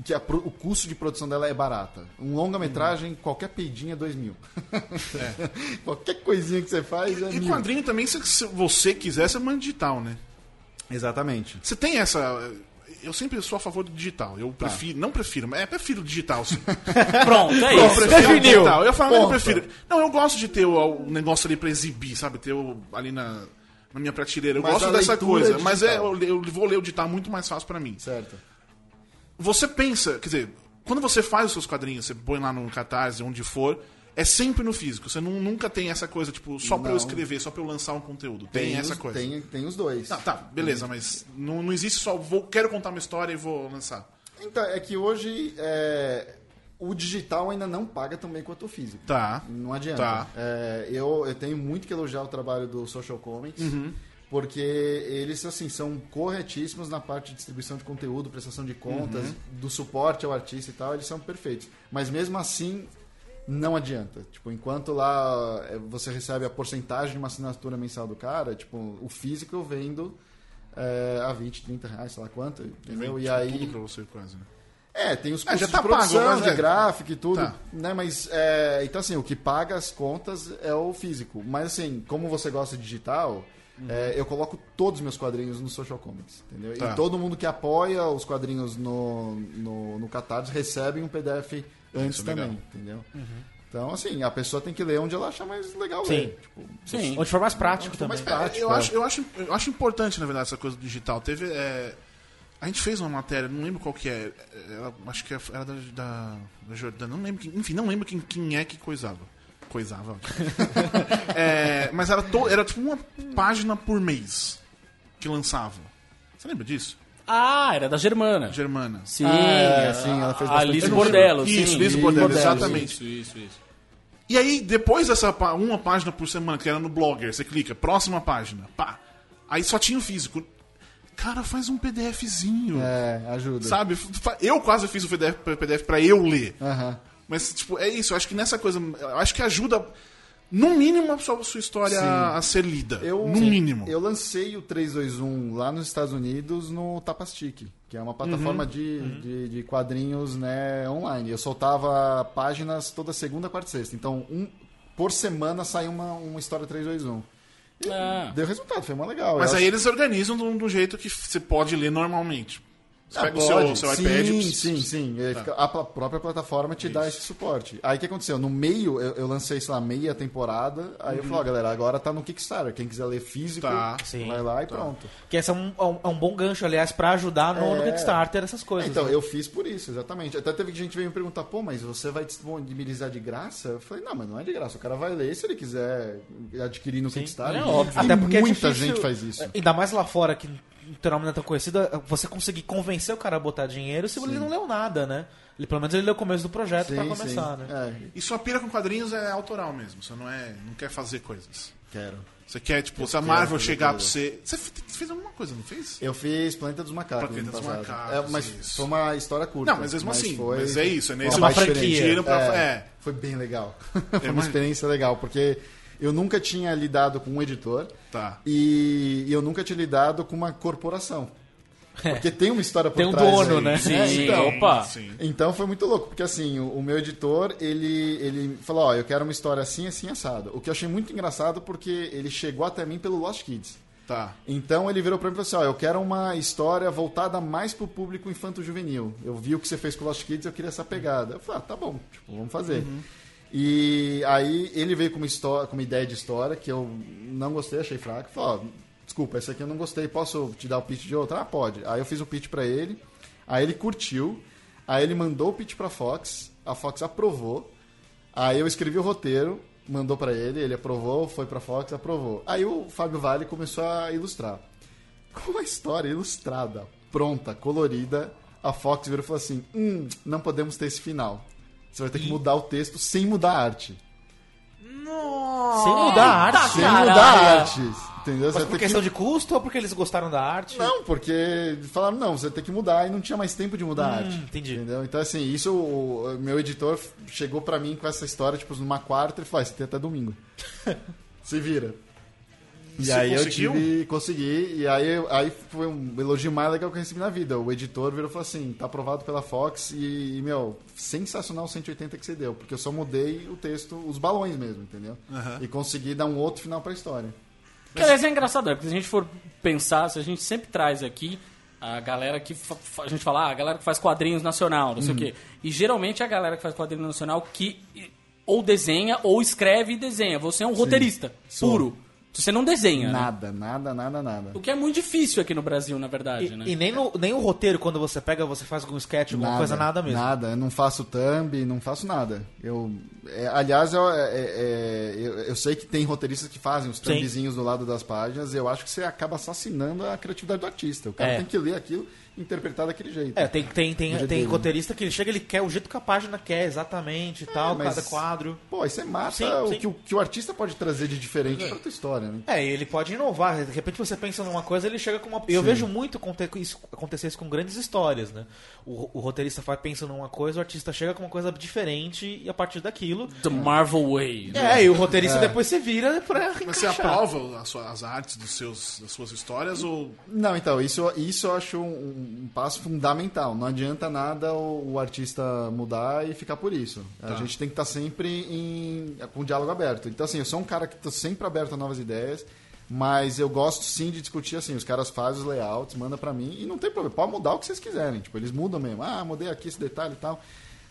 que a o custo de produção dela é barata. Um longa-metragem, qualquer peidinha é 2 mil. [laughs] qualquer coisinha que você faz é E mil. quadrinho também, se, você quiser, você manda digital, né? Exatamente. Você tem essa... Eu sempre sou a favor do digital. Eu Tá. prefiro... Não prefiro, mas é, prefiro digital, sim. [laughs] Pronto, é Eu isso. prefiro digital. Eu falo, mas eu prefiro... Não, eu gosto de ter o, o negócio ali pra exibir, sabe? Ter o, ali na... Na minha prateleira. Eu Mas gosto dessa coisa. é mas é, eu, eu vou ler o digital muito mais fácil pra mim. Certo. Você pensa, quer dizer, quando você faz os seus quadrinhos, você põe lá no Catarse, onde for, é sempre no físico. Você não- nunca tem essa coisa, tipo, só pra eu escrever, só pra eu lançar um conteúdo. Tem, essa os, coisa. Tem, tem os dois. Tá, tá, beleza, mas não, não existe só, vou, quero contar uma história e vou lançar. Então, é que hoje é, o digital ainda não paga tão bem quanto o físico. Tá. Não adianta. Tá. É, eu, eu tenho muito que elogiar o trabalho do Social Comics, Uhum. Porque eles assim são corretíssimos na parte de distribuição de conteúdo, prestação de contas, Uhum. do suporte ao artista e tal, eles são perfeitos. Mas mesmo assim, não adianta. Tipo, enquanto lá é, você recebe a porcentagem de uma assinatura mensal do cara, tipo, o físico eu vendo é, a 20, 30 reais, sei lá quanto, entendeu? E tipo, aí... Tudo pra você, quase. né? É, tem os Ah, custos já tá de produção, pago, de é. gráfico e tudo, Tá. né? Mas, é, então assim, o que paga as contas é o físico. Mas assim, como você gosta de digital, é, eu coloco todos os meus quadrinhos no Social Comics, entendeu? Tá. E todo mundo que apoia os quadrinhos no, no, no Catarse recebe um PDF antes Isso é legal. também, entendeu? Então, assim, a pessoa tem que ler onde ela achar mais legal Sim. ler. Tipo, Sim. Onde for mais prático também. mais prático. eu, é. acho, eu, acho, eu acho importante, na verdade, essa coisa do digital. Teve. é, a gente fez uma matéria, não lembro qual que é. é, acho que era da, da, da Jordânia, não lembro. quem- enfim, não lembro quem, quem é que coisava. Coisava. [laughs] É, mas era, to, era tipo uma página por mês que lançava. Você lembra disso? Ah, era da Germana. Germana. Sim, É, a- sim, ela fez a isso. Bordello. Isso, sim. Liz Bordello, exatamente. Isso, isso, isso. E aí, depois dessa pá- uma página por semana, que era no Blogger, você clica, próxima página, pá. Aí só tinha o físico. Cara, faz um PDFzinho. É, ajuda. Sabe? Eu quase fiz o PDF, PDF pra eu ler. Aham. Mas, tipo, é isso. Eu acho que nessa coisa. Eu acho que ajuda, no mínimo, a sua, história Sim. a ser lida. Eu, no mínimo. Eu lancei o 321 lá nos Estados Unidos no Tapastic, que é uma plataforma de, de, de quadrinhos né, online. Eu soltava páginas toda segunda, quarta e sexta. Então, um, por semana sai uma, uma história 321. E Ah. Deu resultado, foi mó legal. Mas Eu aí acho- eles organizam de um, de um jeito que você pode ler normalmente. Você Ah, pega o seu, pode. seu sim, iPad. Tá. Sim, sim. Aí fica- A própria plataforma te dá esse suporte. Aí o que aconteceu? No meio, eu, eu lancei, sei lá, meia temporada. Aí eu falei, ó, galera, agora tá no Kickstarter. Quem quiser ler físico, Uhum. Tá. Sim. vai lá e pronto. Que esse é um, é um- é um bom gancho, aliás, pra ajudar no, no É. Kickstarter essas coisas. Então, né? eu fiz por isso, exatamente. Até teve gente que veio me perguntar, pô, mas você vai disponibilizar de graça? Eu falei, não, mas não é de graça. O cara vai ler se ele quiser adquirir no Kickstarter. é óbvio. Até porque é muita difícil- gente faz isso. Ainda mais lá fora, que o teu nome não é tão conhecido, você conseguir convencer o cara a botar dinheiro se ele não leu nada, né? Ele, pelo menos ele leu o começo do projeto pra Sim, começar, sim. né? É, E sua pira com quadrinhos é autoral mesmo. Você não, é, não quer fazer coisas. quero. Você quer, tipo, se a Marvel chegar pra você. Você fe- fez alguma coisa, não fez? Eu fiz Planeta dos Macacos Planeta dos. Macacos, É, mas isso. foi uma história curta. Não, mas mesmo assim. foi- Mas é isso, é nesse uma franquia. pra- É, é. Foi bem legal. foi uma experiência legal, porque eu nunca tinha lidado com um editor Tá. e eu nunca tinha lidado com uma corporação. Porque tem uma história por Tem um trás dono, aí. né? Sim, É, então, opa. Sim. então foi muito louco, porque assim, o, o meu editor, ele, ele falou, ó, eu quero uma história assim, assim, assado. O que eu achei muito engraçado porque ele chegou até mim pelo Lost Kids. Tá. Então ele virou pra mim e falou assim, ó, eu quero uma história voltada mais pro público infanto-juvenil. Eu vi o que você fez com o Lost Kids, eu queria essa pegada. Eu falei, ah, tá bom, tipo, vamos fazer. E aí ele veio com uma, história, com uma ideia de história que eu não gostei, achei fraca. Falei, ó, desculpa, essa aqui eu não gostei, posso te dar o pitch de outra? Ah, pode. Aí eu fiz o pitch pra ele, aí ele curtiu, aí ele mandou o pitch pra Fox, a Fox aprovou, aí eu escrevi o roteiro, mandou pra ele, ele aprovou, foi pra Fox, aprovou. Aí o Fábio Vale começou a ilustrar. [laughs] Com a história ilustrada, pronta, colorida, a Fox virou e falou assim: hum, não podemos ter esse final. Você vai ter que mudar o texto sem mudar a arte. Sem mudar a arte. Sem caralho. mudar a arte. Entendeu? Mas por questão que... de custo ou porque eles gostaram da arte? Não, porque falaram, não, você tem que mudar e não tinha mais tempo de mudar a arte. entendi. Entendeu? Então, assim, isso o, meu editor chegou pra mim com essa história, tipo, numa quarta, ele falou, ah, você tem até domingo. [laughs] Se vira. E Você aí conseguiu? eu tive, consegui, e aí, aí foi um elogio mais legal que eu recebi na vida. O editor virou e falou assim, tá aprovado pela Fox e, meu, sensacional o 180 que você deu, porque eu só mudei o texto, os balões mesmo, entendeu? Aham. E consegui dar um outro final pra história. Que, aliás, é engraçado, é, porque se a gente for pensar, se a gente sempre traz aqui a galera que a gente fala, ah, a galera que faz quadrinhos nacional, não sei o quê. E geralmente é a galera que faz quadrinho nacional que ou desenha ou escreve e desenha. Você é um roteirista sou. puro. Você não desenha, né? Nada, nada, nada, nada. O que é muito difícil aqui no Brasil, na E, verdade, né? e nem, no, nem o roteiro, quando você pega, você faz algum sketch, alguma coisa, nada mesmo. Nada, eu não faço thumb, não faço nada. Eu, é, aliás, eu, é, é, eu, eu sei que tem roteiristas que fazem os Sim. thumbzinhos do lado das páginas, eu acho que você acaba assassinando a criatividade do artista. O cara É. tem que ler aquilo e interpretar daquele jeito. É, tem, tem, tem, tem dele. roteirista que ele chega, ele quer o jeito que a página quer, exatamente e tal, mas- cada quadro. Pô, aí você mata Sim, o, sim. Que, o que o artista pode trazer de diferente pra tua história, né? É, e ele pode inovar. De repente você pensa numa coisa, ele chega com uma. Eu vejo muito isso acontecer isso com grandes histórias, né? O, o roteirista vai pensa numa coisa, o artista chega com uma coisa diferente e a partir daquilo. The Marvel Way. né? É, e o roteirista depois se vira pra Mas você encaixar. aprova as, suas- as artes dos seus, das suas histórias ou. Não, então, isso, isso eu acho um, um passo fundamental. Não adianta nada o, o artista mudar e ficar por isso. A Tá. gente tem que estar sempre em, com diálogo aberto. Então, assim, eu sou um cara que estou sempre aberto a novas ideias, mas eu gosto sim de discutir assim. Os caras fazem os layouts, manda pra mim e não tem problema. Pode mudar o que vocês quiserem. Tipo, eles mudam mesmo. Ah, mudei aqui esse detalhe e tal.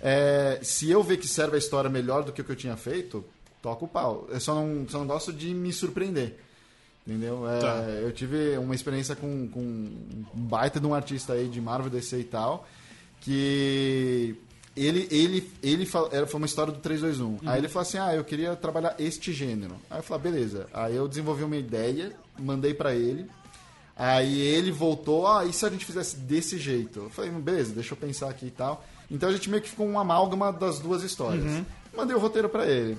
É, se eu ver que serve a história melhor do que o que eu tinha feito, toco o pau. Eu só não, só não gosto de me surpreender. Entendeu? É, Tá. Eu tive uma experiência com, com um baita de um artista aí de Marvel, DC e tal, que ele, ele, ele fal- era, foi uma história do 321. Aí ele falou assim: Ah, eu queria trabalhar este gênero. Aí eu falei: "Ah, beleza. Aí eu desenvolvi uma ideia, mandei pra ele. Aí ele voltou: Ah, e se a gente fizesse desse jeito? Eu falei: beleza, deixa eu pensar aqui e tal. Então a gente meio que ficou um amálgama das duas histórias. Mandei o roteiro pra ele.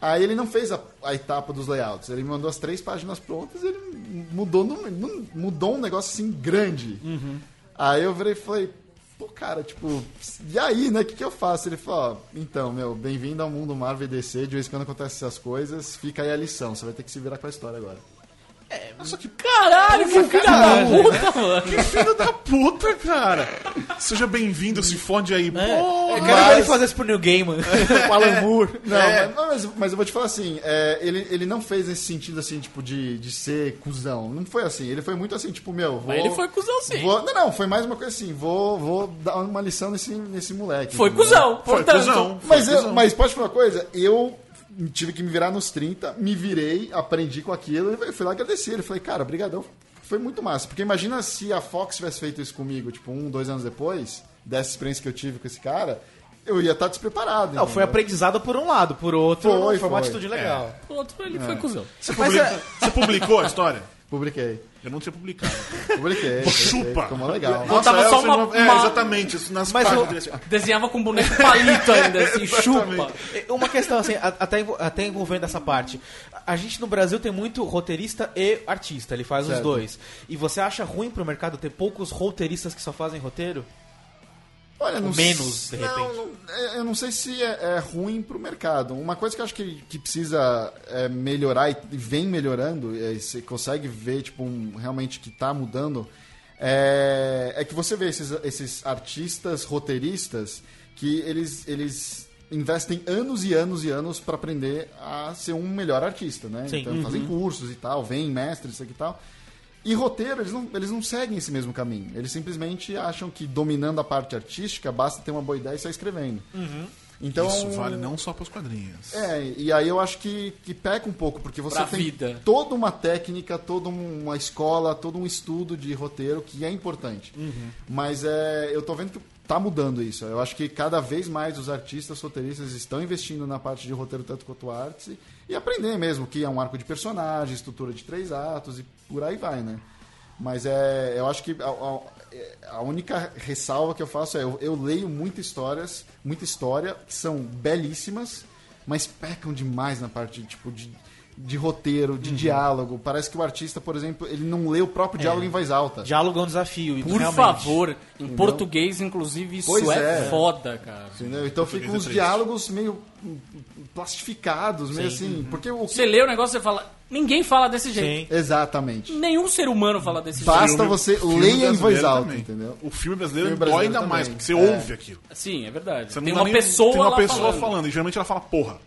Aí ele não fez a, a etapa dos layouts. Ele me mandou as três páginas prontas e ele mudou, no- mudou um negócio assim grande. Aí eu virei e falei, pô, cara, tipo, e aí, né? O que, que eu faço? Ele falou, ó, então, meu, bem-vindo ao mundo Marvel e DC, de vez em quando acontecem essas coisas, fica aí a lição, você vai ter que se virar com a história agora. Nossa, que Caralho, que filho da puta, mano. Que filho da puta, cara! Seja bem-vindo, se fode aí. É, Pô, eu quero ver ele fazer isso pro New Gaiman, [laughs] com o Alan Moore. Não, É. mas, mas, mas eu vou te falar assim, é, ele, ele não fez nesse sentido assim, tipo, de, de ser cuzão. Não foi assim. Ele foi muito assim, tipo, meu, vou. Mas ele foi cuzão sim. vou- não, não, foi mais uma coisa assim, vou, vou dar uma lição nesse, nesse moleque. Foi entendeu? cuzão, Foi portanto. cuzão. Mas, Foi eu, cuzão. mas pode falar uma coisa, eu tive que me virar nos 30, me virei, aprendi com aquilo e fui lá agradecer. Ele falei, cara, brigadão, foi muito massa. Porque imagina se a Fox tivesse feito isso comigo, tipo, um, dois anos depois, dessa experiência que eu tive com esse cara, eu ia estar despreparado. Não, foi aprendizado por um lado, por outro, Foi, foi, uma atitude legal. O outro, ele foi cuzão. Você, publica- é- você publicou a história? Publiquei. Eu não tinha publicado. [laughs] Publiquei. publiquei, Chupa! Ficou legal. Botava é, só uma- não- É, uma- exatamente. Isso nas Mas páginas. o- Desenhava com boneco palito ainda, [laughs] assim, chupa. Uma questão assim, até, até envolvendo essa parte. A gente no Brasil tem muito roteirista e artista, ele faz os Certo. dois. E você acha ruim pro mercado ter poucos roteiristas que só fazem roteiro? Olha, não menos, de não, repente. não, é, eu não sei se é, é ruim pro mercado. Uma coisa que eu acho que, que precisa é, melhorar e e vem melhorando, é, você consegue ver tipo, um- realmente que tá mudando, é, é que você vê esses, esses artistas roteiristas que eles, eles investem anos e anos e anos para aprender a ser um melhor artista, né? Sim. Então fazem cursos e tal, vêm mestres, e tal. E roteiro, eles não, eles não seguem esse mesmo caminho. Eles simplesmente acham que dominando a parte artística, basta ter uma boa ideia e sair escrevendo. Então, Isso vale não só para os quadrinhos. É, e aí eu acho que, que peca um pouco, porque você Pra tem vida. toda uma técnica, toda uma escola, todo um estudo de roteiro que é importante. Mas é, eu tô vendo que tá mudando isso. Eu acho que cada vez mais os artistas roteiristas estão investindo na parte de roteiro tanto quanto artes e, aprender mesmo que é um arco de personagem, estrutura de três atos e por aí vai, né? Mas é, eu acho que a, a- a única ressalva que eu faço é eu, eu leio muitas histórias, muita história que são belíssimas, mas pecam demais na parte tipo de, de roteiro, Uhum. de diálogo. Parece que o artista, por exemplo, ele não lê o próprio diálogo em voz alta. Diálogo é um desafio. e Por realmente. favor, em português, inclusive, isso Pois é, é. foda, cara. Entendeu? Então ficam é uns triste. diálogos meio plastificados, meio assim. Porque o Você lê o negócio e fala, ninguém fala desse jeito. Sim. Exatamente. Nenhum ser humano fala desse Basta jeito. Filme- você filme leia em voz alta, também. entendeu? O filme brasileiro Filme dói brasileiro ainda mais, também. porque você É. ouve aquilo. Sim, é verdade. Você tem uma nem- pessoa tem uma pessoa falando. falando. e geralmente ela fala porra.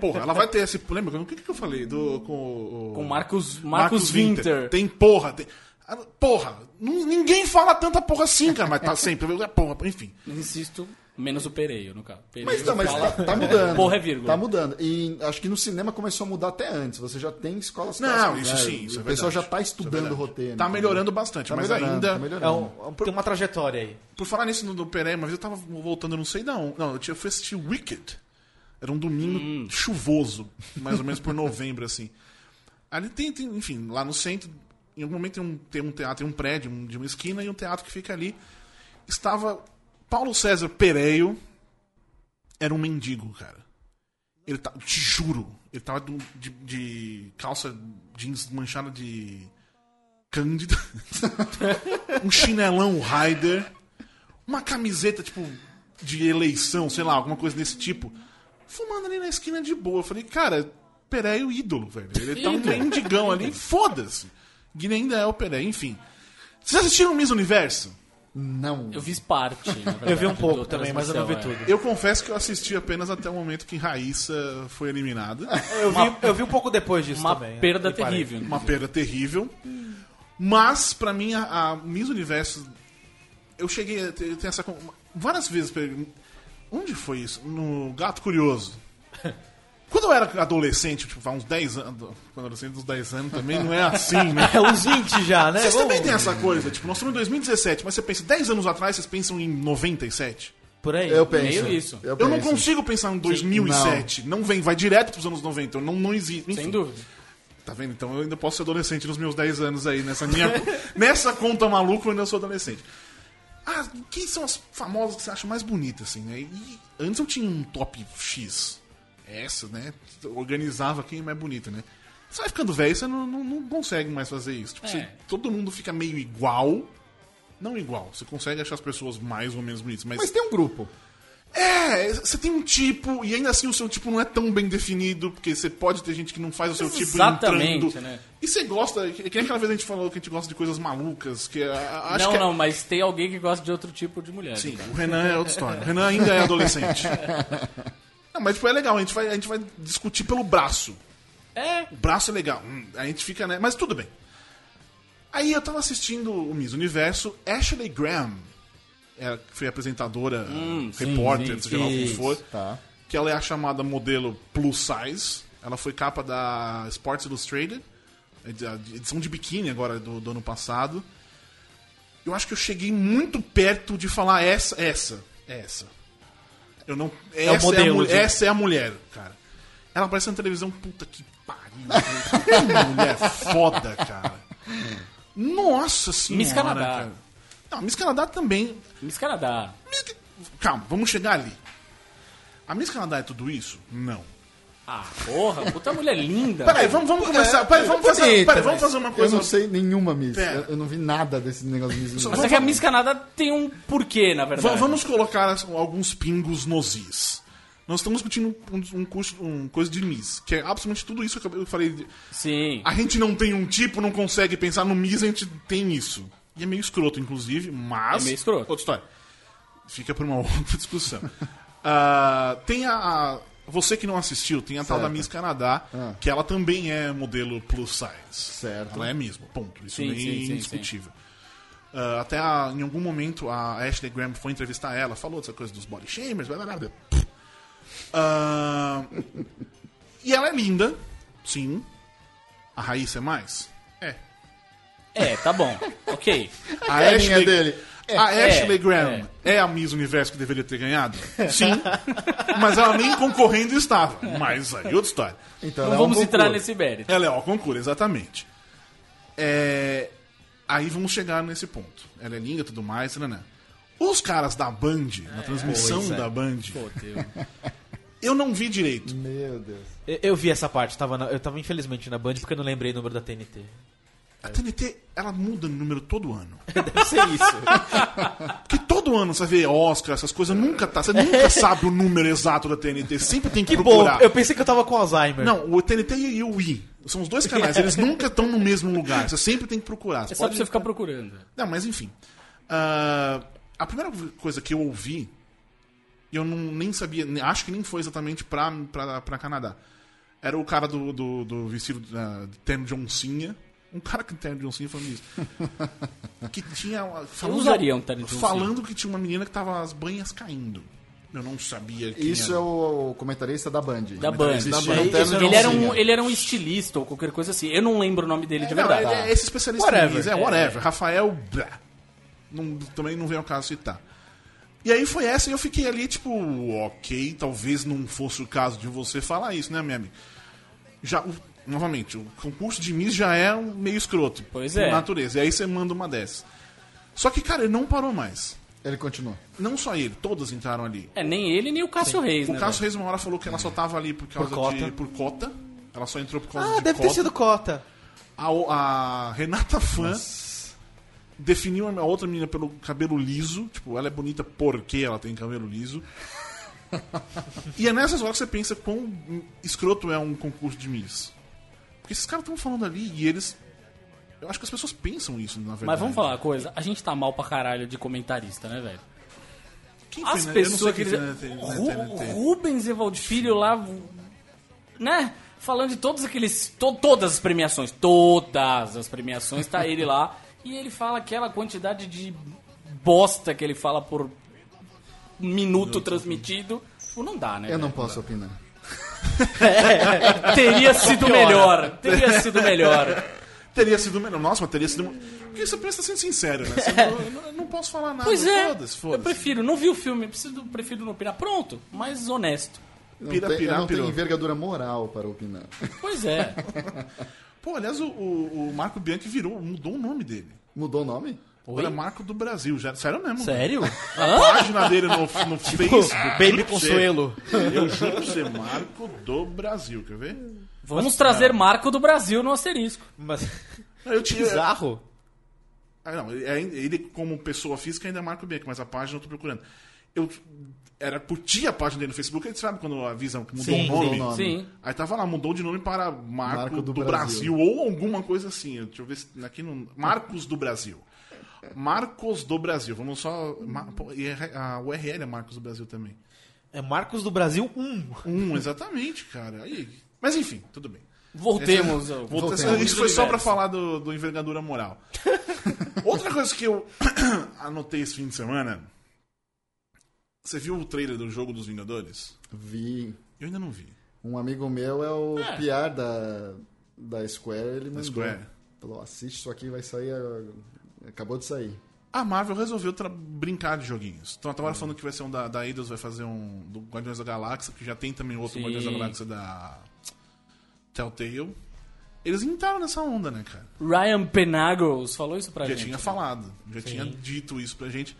Porra, ela vai ter esse. Lembra? O que, que eu falei? Do, com o. Com Marcos, Marcos, Winter. Tem porra. Tem... Ah, Porra, ninguém fala tanta porra assim, cara, mas tá [laughs] sempre. é Porra, enfim. Insisto, menos o Pereio, no caso. Pereio Mas, não, mas fala- tá, tá mudando. Porra é vírgula. Tá mudando. E acho que no cinema começou a mudar até antes. Você já tem escolas Não, clássicas, isso né? sim, isso é O pessoal já tá é estudando verdade. roteiro. Tá melhorando bastante, Tá mas melhorando, ainda. tá É melhorando. um- tem uma trajetória aí. Por falar nisso no do Pereira, uma vez eu tava voltando, não sei não. Não, eu tinha- eu fui assistir Wicked. Era um domingo chuvoso, mais ou menos por novembro, assim. Ali tem, tem, enfim, lá no centro, em algum momento tem um, tem um teatro, tem um prédio um- de uma esquina e um teatro que fica ali. Estava Paulo César Pereio, era um mendigo, cara. Ele tá, te juro, ele tava de, de, de calça jeans manchada de cândida, [laughs] um chinelão Raider, uma camiseta, tipo, de eleição, sei lá, alguma coisa desse tipo, fumando ali na esquina de boa. Eu falei, cara, Pereira é o ídolo, velho. Ele tá um mendigão ali, foda-se. Guiné ainda é o Pereira, enfim. Vocês assistiram Miss Universo? Não. Eu fiz parte. na verdade, [laughs] Eu vi um pouco também, mas eu não vi tudo. Eu confesso que eu assisti apenas até o momento que Raíssa foi eliminada. [laughs] Eu vi, eu vi um pouco depois é. disso Uma também. perda E parei. terrível. Uma perda terrível. Mas, pra mim, a, a Miss Universo eu cheguei a ter, ter essa. Várias vezes. Onde foi isso? No Gato Curioso. Quando eu era adolescente, tipo, há uns 10 anos. Quando adolescente, uns 10 anos também não é assim, né? [laughs] É uns 20 já, né? Vocês Vamos- também têm essa coisa, tipo, nós estamos em 2017, mas você pensa, 10 anos atrás, vocês pensam em 97? Por aí. Eu penso. Meio isso. Eu, Eu não penso. consigo pensar em 2007. Não. vem, vai direto pros anos 90. Não, não existe. Enfim, Sem dúvida. Tá vendo? Então eu ainda posso ser adolescente nos meus 10 anos aí. Nessa, minha, [laughs] nessa conta maluca eu ainda sou adolescente. Ah, quem são as famosas que você acha mais bonitas, assim, né? E antes eu tinha um top X. Essa, né? Organizava quem é mais bonita, né? Você vai ficando velho, você não, não, não consegue mais fazer isso. Tipo, É. você- todo mundo fica meio igual. Não igual. Você consegue achar as pessoas mais ou menos bonitas, mas Mas tem um grupo. É, você tem um tipo, e ainda assim o seu tipo não é tão bem definido, porque você pode ter gente que não faz o seu tipo Exatamente, entrando. né? E você gosta, que, que nem aquela vez a gente falou que a gente gosta de coisas malucas, que acho não, que é- não, mas tem alguém que gosta de outro tipo de mulher. Sim, cara. o Renan é outra história. O Renan ainda é adolescente. [laughs] Não, mas tipo, é legal, a gente, vai, a gente vai discutir pelo braço. É, O braço é legal. Hum, a gente fica, né? Mas tudo bem. Aí eu tava assistindo o Miss Universo, Ashley Graham, ela que foi apresentadora, Hum, repórter, sim, seja lá como for, Tá. que ela é a chamada modelo plus size. Ela foi capa da Sports Illustrated, a edição de biquíni agora do, do ano passado. Eu acho que eu cheguei muito perto de falar essa, essa, essa. Eu não, essa, é a, modelo, mu- gente. essa é a mulher, cara. Ela aparece na televisão, puta que pariu. Que mulher foda, cara. [laughs] Nossa senhora. Miss Canadá. cara. Não, Miss Canadá também. Miss Canadá. Miss- Calma, vamos chegar ali. A Miss Canadá é tudo isso? Não. Ah, porra, puta mulher linda. Peraí, vamos, vamos começar. Peraí, vamos, fazer, bonita, peraí, vamos fazer uma Eu coisa. não sei nenhuma Miss. Eu, eu não vi nada desse negócio de Miss. Mas é que a Miss Canadá tem um porquê, na verdade. Va- Vamos colocar alguns pingos nos is. Nós estamos discutindo um, um curso, um coisa de Miss, que é absolutamente tudo isso que eu eu falei. de- Sim. A gente não tem um tipo, não consegue pensar no Miss, a gente tem isso. E é meio escroto, inclusive, mas. É meio escroto. Outra história. Fica pra uma [laughs] outra discussão. Ah, tem a, a- Você que não assistiu, tem a tal da Certo. Miss Canadá, Ah. que ela também é modelo plus size. Certo. Ela é mesmo, ponto. Isso Sim, nem sim, sim, indiscutível. Ah, até a- em algum momento a Ashley Graham foi entrevistar ela, falou dessa coisa dos body shamers, blá blá blá. blá. Ah, [laughs] e ela é linda, sim. A Raíssa é mais? É. É, tá bom. ok. A carinha dele. A É, Ashley Graham é. a Miss Universo que deveria ter ganhado? Sim. mas ela nem concorrendo estava. Mas aí, outra história. Então, Não ela é um vamos entrar nesse mérito. Ela é ao concurso, exatamente. É, Aí vamos chegar nesse ponto. Ela é linda e tudo mais, né? Os caras da Band, na transmissão pois é. da Band, Fodeu. eu não vi direito. Meu Deus. Eu, eu vi essa parte, tava na- eu tava infelizmente na Band porque eu não lembrei o número da TNT. A TNT, ela muda o número todo ano. [laughs] Deve ser isso. [laughs] Porque todo ano você vê Oscar, essas coisas, nunca tá. Você nunca [laughs] sabe o número exato da TNT. Sempre tem que, que bom, procurar. eu pensei que eu tava com Alzheimer. Não, o TNT e o Wii. São os dois canais, eles nunca estão no mesmo lugar. Você sempre tem que procurar. É Você só pra pode- você ficar procurando. Não, mas enfim. Ah, a primeira coisa que eu ouvi, e eu não, nem sabia, acho que nem foi exatamente pra, pra, pra Canadá. Era o cara do, do, do vestido uh, de terno de oncinha. Um cara com terno de oncinha falando isso. [laughs] que tinha. Falando, usaria um terno de oncinha. Falando que tinha uma menina que tava as banhas caindo. Eu não sabia quem Isso era. é o, comentarista da Band. Da Band. Da um Band. terno de Ele era, um, ele era um estilista ou qualquer coisa assim. Eu não lembro o nome dele de Não, verdade. ele é esse especialista Whatever. em Miss, é, whatever. Rafael. blá. Não- também não vem ao caso citar. E aí foi essa e eu fiquei ali, tipo, ok, talvez não fosse o caso de você falar isso, né, minha amiga? Já, o- novamente, o concurso de Miss já é um meio escroto. Pois por é. natureza. E aí você manda uma dessas. Só que, cara, ele não parou mais. Ele continua. Não só ele, todos entraram ali. É, nem ele, nem o Cássio Reis, O né? Cássio Reis uma hora falou que ela só tava ali por causa cota. de. por cota. Ela só entrou por causa Ah, de deve cota. ter sido cota. A, a Renata Fã definiu a outra menina pelo cabelo liso. Tipo, ela é bonita porque ela tem cabelo liso. [laughs] e é nessas horas que você pensa quão escroto é um concurso de Miss. Porque esses caras estão falando ali e eles. Eu acho que as pessoas pensam isso, na verdade. Mas vamos falar uma coisa, a gente tá mal pra caralho de comentarista, né, velho? Quem As foi, né? Pessoas que. foi. Rubens Evald Filho lá, né? Falando de todos aqueles. to- todas as premiações. Todas as premiações, tá ele lá. E ele fala aquela quantidade de bosta que ele fala por minuto transmitido. Tipo, não dá, né? Eu não posso opinar. [laughs] Teria sido melhor. Teria sido melhor. [laughs] Teria sido melhor. Nossa, mas teria sido. Porque você pensa sendo sincero, né? Você não, eu não- eu não posso falar nada. Pois é. Foda-se, Eu foda-se. prefiro, não vi o filme, preciso, prefiro não opinar. Pronto, mais honesto. Eu não, Pira, tenho- pira, eu não pirou. envergadura moral para opinar. Pois é. [laughs] Pô, aliás, o, o, o Marco Bianchi virou, mudou o nome dele. Mudou o nome? Agora é Marco do Brasil. Já, sério mesmo. Sério? A página dele no, no Facebook. Baby você, Consuelo. Eu juro pra você, Marco do Brasil. Quer ver? Vamos trazer Marco do Brasil no asterisco. Mas Eu tinha. bizarro. Ah, não, ele, ele, como pessoa física, ainda é Marco Bianchi, mas a página eu tô procurando. Eu era curtir a página dele no Facebook, ele sabe quando avisam que mudou Sim, o nome? sim, nome. Sim. Aí tava lá, mudou de nome para Marco, Marco do, do Brasil. Brasil. ou alguma coisa assim. Deixa eu ver se aqui no. Marcos do Brasil. Marcos do Brasil. Vamos só. E a URL é Marcos do Brasil também. É Marcos do Brasil 1. Um, exatamente, cara. Aí, mas enfim, tudo bem. Voltemos. Ao- Volta- voltemos Isso ao foi só pra universo. falar do, do envergadura moral. [laughs] Outra coisa que eu [coughs] anotei esse fim de semana. Você viu o trailer do jogo dos Vingadores? Vi. Eu ainda não vi. Um amigo meu é o É. PR da, da Square, ele mandou. Square. Falou, assiste isso aqui, vai sair. Acabou de sair. A Marvel resolveu brincar de joguinhos. Então, eu tava falando que vai ser um da, da Eidos, vai fazer um do Guardiões da Galáxia, que já tem também outro Sim. Guardiões da Galáxia da Telltale. Eles entraram nessa onda, né, cara? Ryan Penagos falou isso pra Já gente. tinha falado, já tinha dito isso pra gente.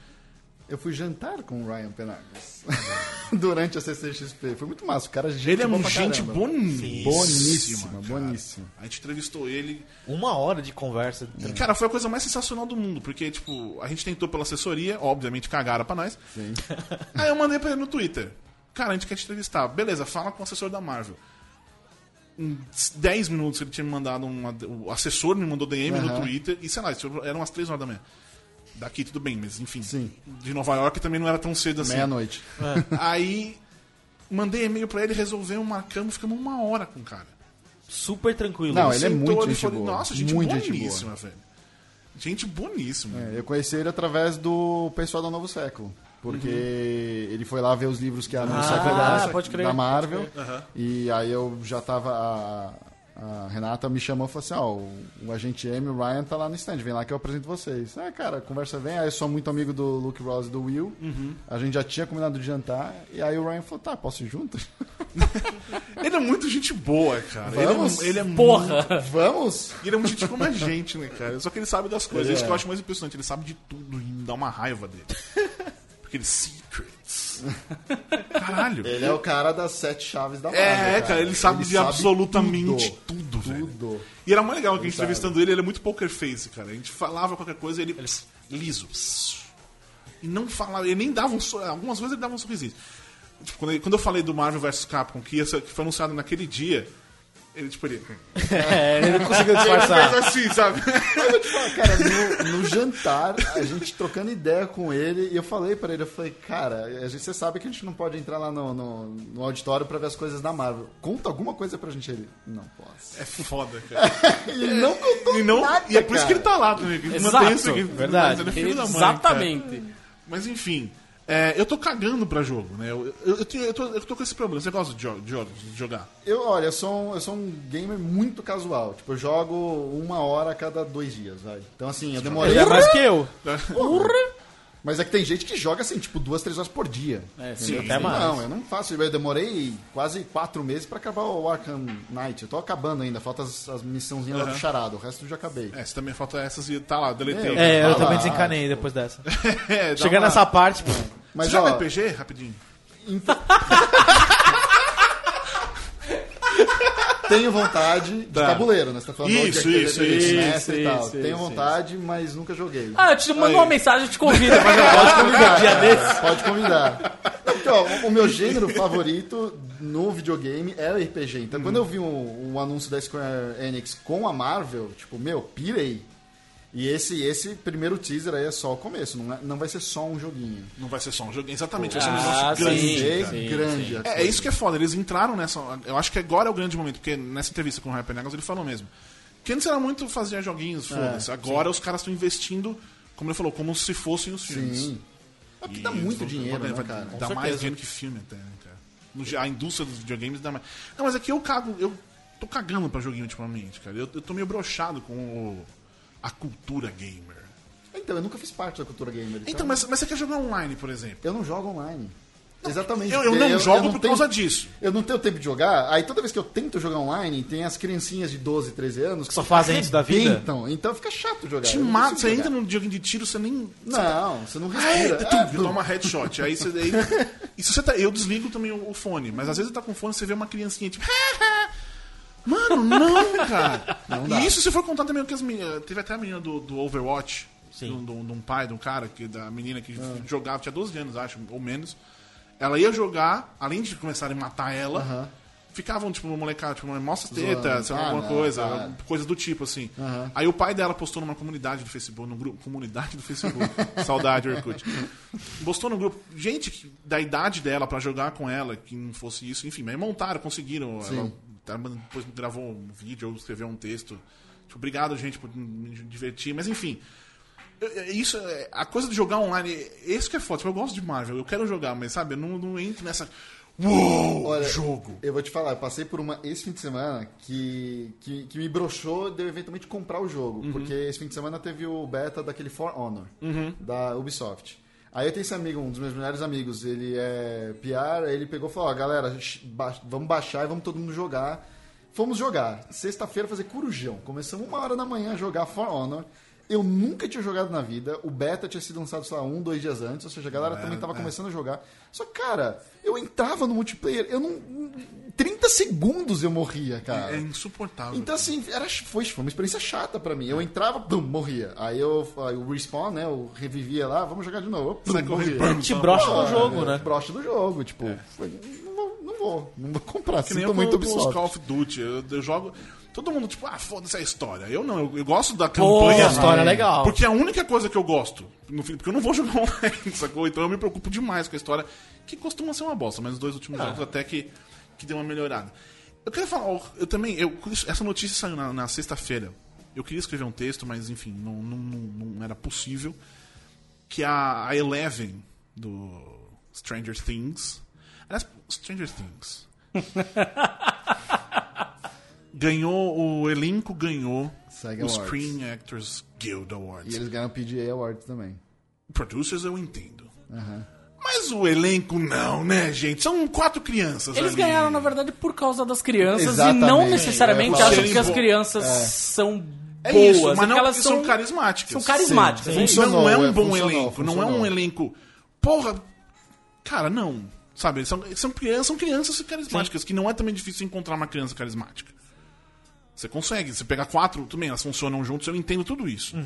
Eu fui jantar com o Ryan Penagos [laughs] durante a CCXP. Foi muito massa. O cara é gente Ele é um gente boníssima. Boníssima, boníssima. A gente entrevistou ele. Uma hora de conversa. E, cara, foi a coisa mais sensacional do mundo, porque, tipo, a gente tentou pela assessoria, obviamente cagaram pra nós. Sim. [laughs] Aí eu mandei pra ele no Twitter. Cara, a gente quer te entrevistar. Beleza, fala com o assessor da Marvel. Em 10 minutos ele tinha me mandado uma. O assessor me mandou DM no Aham. Twitter e sei lá, isso eram umas 3 horas da manhã. Daqui tudo bem, mas enfim. Sim. De Nova York também não era tão cedo assim. Meia-noite. Aí mandei e-mail pra ele, resolvemos, marcamos, ficamos uma hora com o cara. Super tranquilo. Não, ele é Sentou, muito ele gente falou, boa. Nossa, gente Muito gente boníssima, velho. Gente boníssima. É, eu conheci ele através do pessoal do Novo Século. Porque ele foi lá ver os livros que a No Século lança, pode crer, da pode Marvel. Aham. E aí eu já tava. A, a Renata me chamou e falou assim: Ó, o, o agente M, o Ryan, tá lá no stand, vem lá que eu apresento vocês. Ah, cara, conversa vem. Aí eu sou muito amigo do Luke Ross e do Will. A gente já tinha combinado de jantar. E aí o Ryan falou: tá, posso ir junto? [laughs] Ele é muito gente boa, cara. Vamos? Ele é, ele é Porra! Vamos? Ele é muito gente como a gente, né, cara? Só que ele sabe das coisas. Ele Isso que é. eu acho mais impressionante. Ele sabe de tudo e me dá uma raiva dele. [laughs] Porque ele... Secrets. [laughs] Caralho. Ele é o cara das sete chaves da Marvel. É, cara, ele sabe de absolutamente tudo, velho. Tudo. E era mais legal que a gente sabe. entrevistando ele, ele é muito poker face, cara. A gente falava qualquer coisa e ele... liso. E não falava... Ele nem dava um... sor- Algumas vezes ele dava um sorrisinho. Tipo, quando, ele- quando eu falei do Marvel vs Capcom, que, ia ser- que foi anunciado naquele dia... Ele, tipo, ele... [laughs] É, ele não conseguiu Ele disfarçar. fez assim, sabe? Cara, no, no jantar, a gente trocando ideia com ele, e eu falei pra ele, eu falei, cara, a gente, você sabe que a gente não pode entrar lá no, no, no auditório pra ver as coisas da Marvel. Conta alguma coisa pra gente. Ele, não posso. É foda, cara. [laughs] Ele não contou E, não, nada, e é por isso que ele cara. tá lá também. ele Exato, mantém isso aqui. verdade. Ele é filho da mãe, Exatamente. cara. Mas enfim, é, eu tô cagando pra jogo, né? Eu, eu, eu, tenho- eu tô, eu tô com esse problema. Você gosta de, jo- de, jo- de jogar? Eu, olha, eu sou, um, eu sou um gamer muito casual. Tipo, eu jogo uma hora a cada dois dias, vai. Então, assim, eu demorei... Ele é mais que eu. [laughs] Mas é que tem gente que joga, assim, tipo, duas, três horas por dia. É, sim. até mais. Não, eu não faço. Eu demorei quase quatro meses pra acabar o Arkham Knight. Eu tô acabando ainda, falta as, as missãozinhas lá do charado. O resto eu já acabei. É, se também falta essas e tá lá, deletei. Meu, É, eu Ah, também lá. desencanei depois dessa. [laughs] É, Chegando uma- nessa parte, pô, Mas, Você joga ó, RPG? Rapidinho. [laughs] [laughs] tenho vontade de Tá. tabuleiro, né? Você tá falando Isso, de isso, isso, mestre e isso, tal. isso, tenho isso, vontade, mas nunca joguei. Ah, eu te mando Aí. uma mensagem e te convido. Pode convidar. dia desse. Pode convidar. Não, porque, ó, o- meu gênero favorito no videogame é o RPG. Então, quando eu vi o, o anúncio da Square Enix com a Marvel, tipo, meu, pirei. E esse, esse primeiro teaser aí é só o começo, não, é- não vai ser só um joguinho. Não vai ser só um jogo. Exatamente, vai ser um Ah, negócio sim. grande. É sim, grande. É, é isso que é foda, eles entraram nessa. Eu acho que agora é o grande momento, porque nessa entrevista com o Hyper Negos ele falou mesmo. Que antes era muito fazer joguinhos, foda-se. agora os caras estão investindo como ele falou, como se fossem os filmes. Sim. É porque E dá muito vai- dinheiro, vai- né, vai- cara? Dá mais dinheiro que filme até, né, cara? No A indústria dos videogames dá mais. Não, mas aqui eu cago, eu tô cagando pra joguinho ultimamente, cara. Eu, eu tô meio brochado com o- a cultura gamer. Então, eu nunca fiz parte da cultura gamer. Então, mas, mas você quer jogar online, por exemplo? Eu não jogo online. Exatamente. Eu, eu não jogo não por tenho- causa disso. Eu não tenho tempo de jogar, aí toda vez que eu tento jogar online, tem as criancinhas de 12, 13 anos que Só fazem isso da vida? Então, então fica chato jogar. Te eu não mata, você jogar. entra num joguinho de tiro, você nem. Não, você não Ah, respira. é, Ah, tu, toma headshot. Aí você. Aí, [laughs] e se você tá, eu desligo também o, o fone, mas às vezes tá com fone você vê uma criancinha tipo. [laughs] Mano, não, cara. [laughs] dá. e isso se for contar também o que as meninas. Teve até a menina do, do Overwatch, Sim. de um, de um- pai, de um cara, que, da menina que Ah. jogava, tinha 12 anos, acho, ou menos. Ela ia jogar, além de começarem a matar ela, Aham. ficavam, tipo, molecada, tipo, mostra tetas, sei lá, Ah, alguma não, coisa, para. coisa do tipo, assim. Aham. Aí o pai dela postou numa comunidade do Facebook, no grupo, comunidade do Facebook, [laughs] saudade Orkut. Postou no grupo, gente da idade dela pra jogar com ela, que não fosse isso, enfim, mas montaram, conseguiram. Ela, ela depois gravou um vídeo, ou escreveu um texto. Tipo, obrigado, gente, por me divertir, mas enfim. eu- Isso, é- a coisa de jogar online, esse que é foda. Tipo, eu gosto de Marvel, eu quero jogar, mas sabe, eu não, não entro nessa. Uou! Olha, jogo! Eu vou te falar, eu passei por uma esse fim de semana que, que, que me broxou de eu eventualmente comprar o jogo. Uhum. Porque esse fim de semana teve o beta daquele For Honor, da Ubisoft. Aí eu tenho esse amigo, um dos meus melhores amigos, ele é PR, aí ele pegou e falou, ó, galera, ba- vamos baixar e vamos todo mundo jogar. Fomos jogar. Sexta-feira fazer corujão. Começamos uma hora da manhã a jogar For Honor. Eu nunca tinha jogado na vida. O beta tinha sido lançado, sei lá, um, dois dias antes. Ou seja, a galera também tava começando a jogar. Só que, cara, eu entrava no multiplayer, eu não. 30 segundos eu morria, cara. É insuportável. Então, assim, era, foi, foi uma experiência chata pra mim. Eu entrava, pum, morria. Aí eu, aí o respawn, né? Eu revivia lá, vamos jogar de novo. Pum, Sai correndo, morria. pum, Te pum, brocha pum. no jogo, É, né? Brocha do jogo, tipo, foi, não, vou, não vou, não vou comprar. Que nem eu Sinto muito com, com os. Call of Duty. Eu, eu jogo. Todo mundo, tipo, ah, foda-se a história. Eu não, eu, eu gosto da Pô, campanha. a história é legal. Porque é a única coisa que eu gosto. No fim, porque eu não vou jogar [laughs] online, sacou? Então eu me preocupo demais com a história, que costuma ser uma bosta, mas os dois últimos jogos até que, que deu uma melhorada. Eu queria falar, eu também, eu, essa notícia saiu na, na sexta-feira. Eu queria escrever um texto, mas enfim, não, não, não, não era possível. Que a, a Eleven do Stranger Things. Aliás, Stranger Things. [laughs] ganhou, o elenco ganhou SAG o Awards. Screen Actors Guild Awards. E eles ganham PGA Awards também. Producers eu entendo. Mas o elenco não, né, gente? São quatro crianças Eles ali. ganharam, na verdade, por causa das crianças Exatamente. e não necessariamente É, acham que as crianças são É boas. isso, é mas que não elas porque são carismáticas. São carismáticas. Sim, é sim. Funcionou, não é um é, bom funcionou, elenco, não é funcionou. um elenco. Porra, cara, não. Sabe, são, são crianças, são crianças carismáticas, que não é também difícil encontrar uma criança carismática. Você consegue, você pega quatro, tudo bem, elas funcionam juntos, eu entendo tudo isso.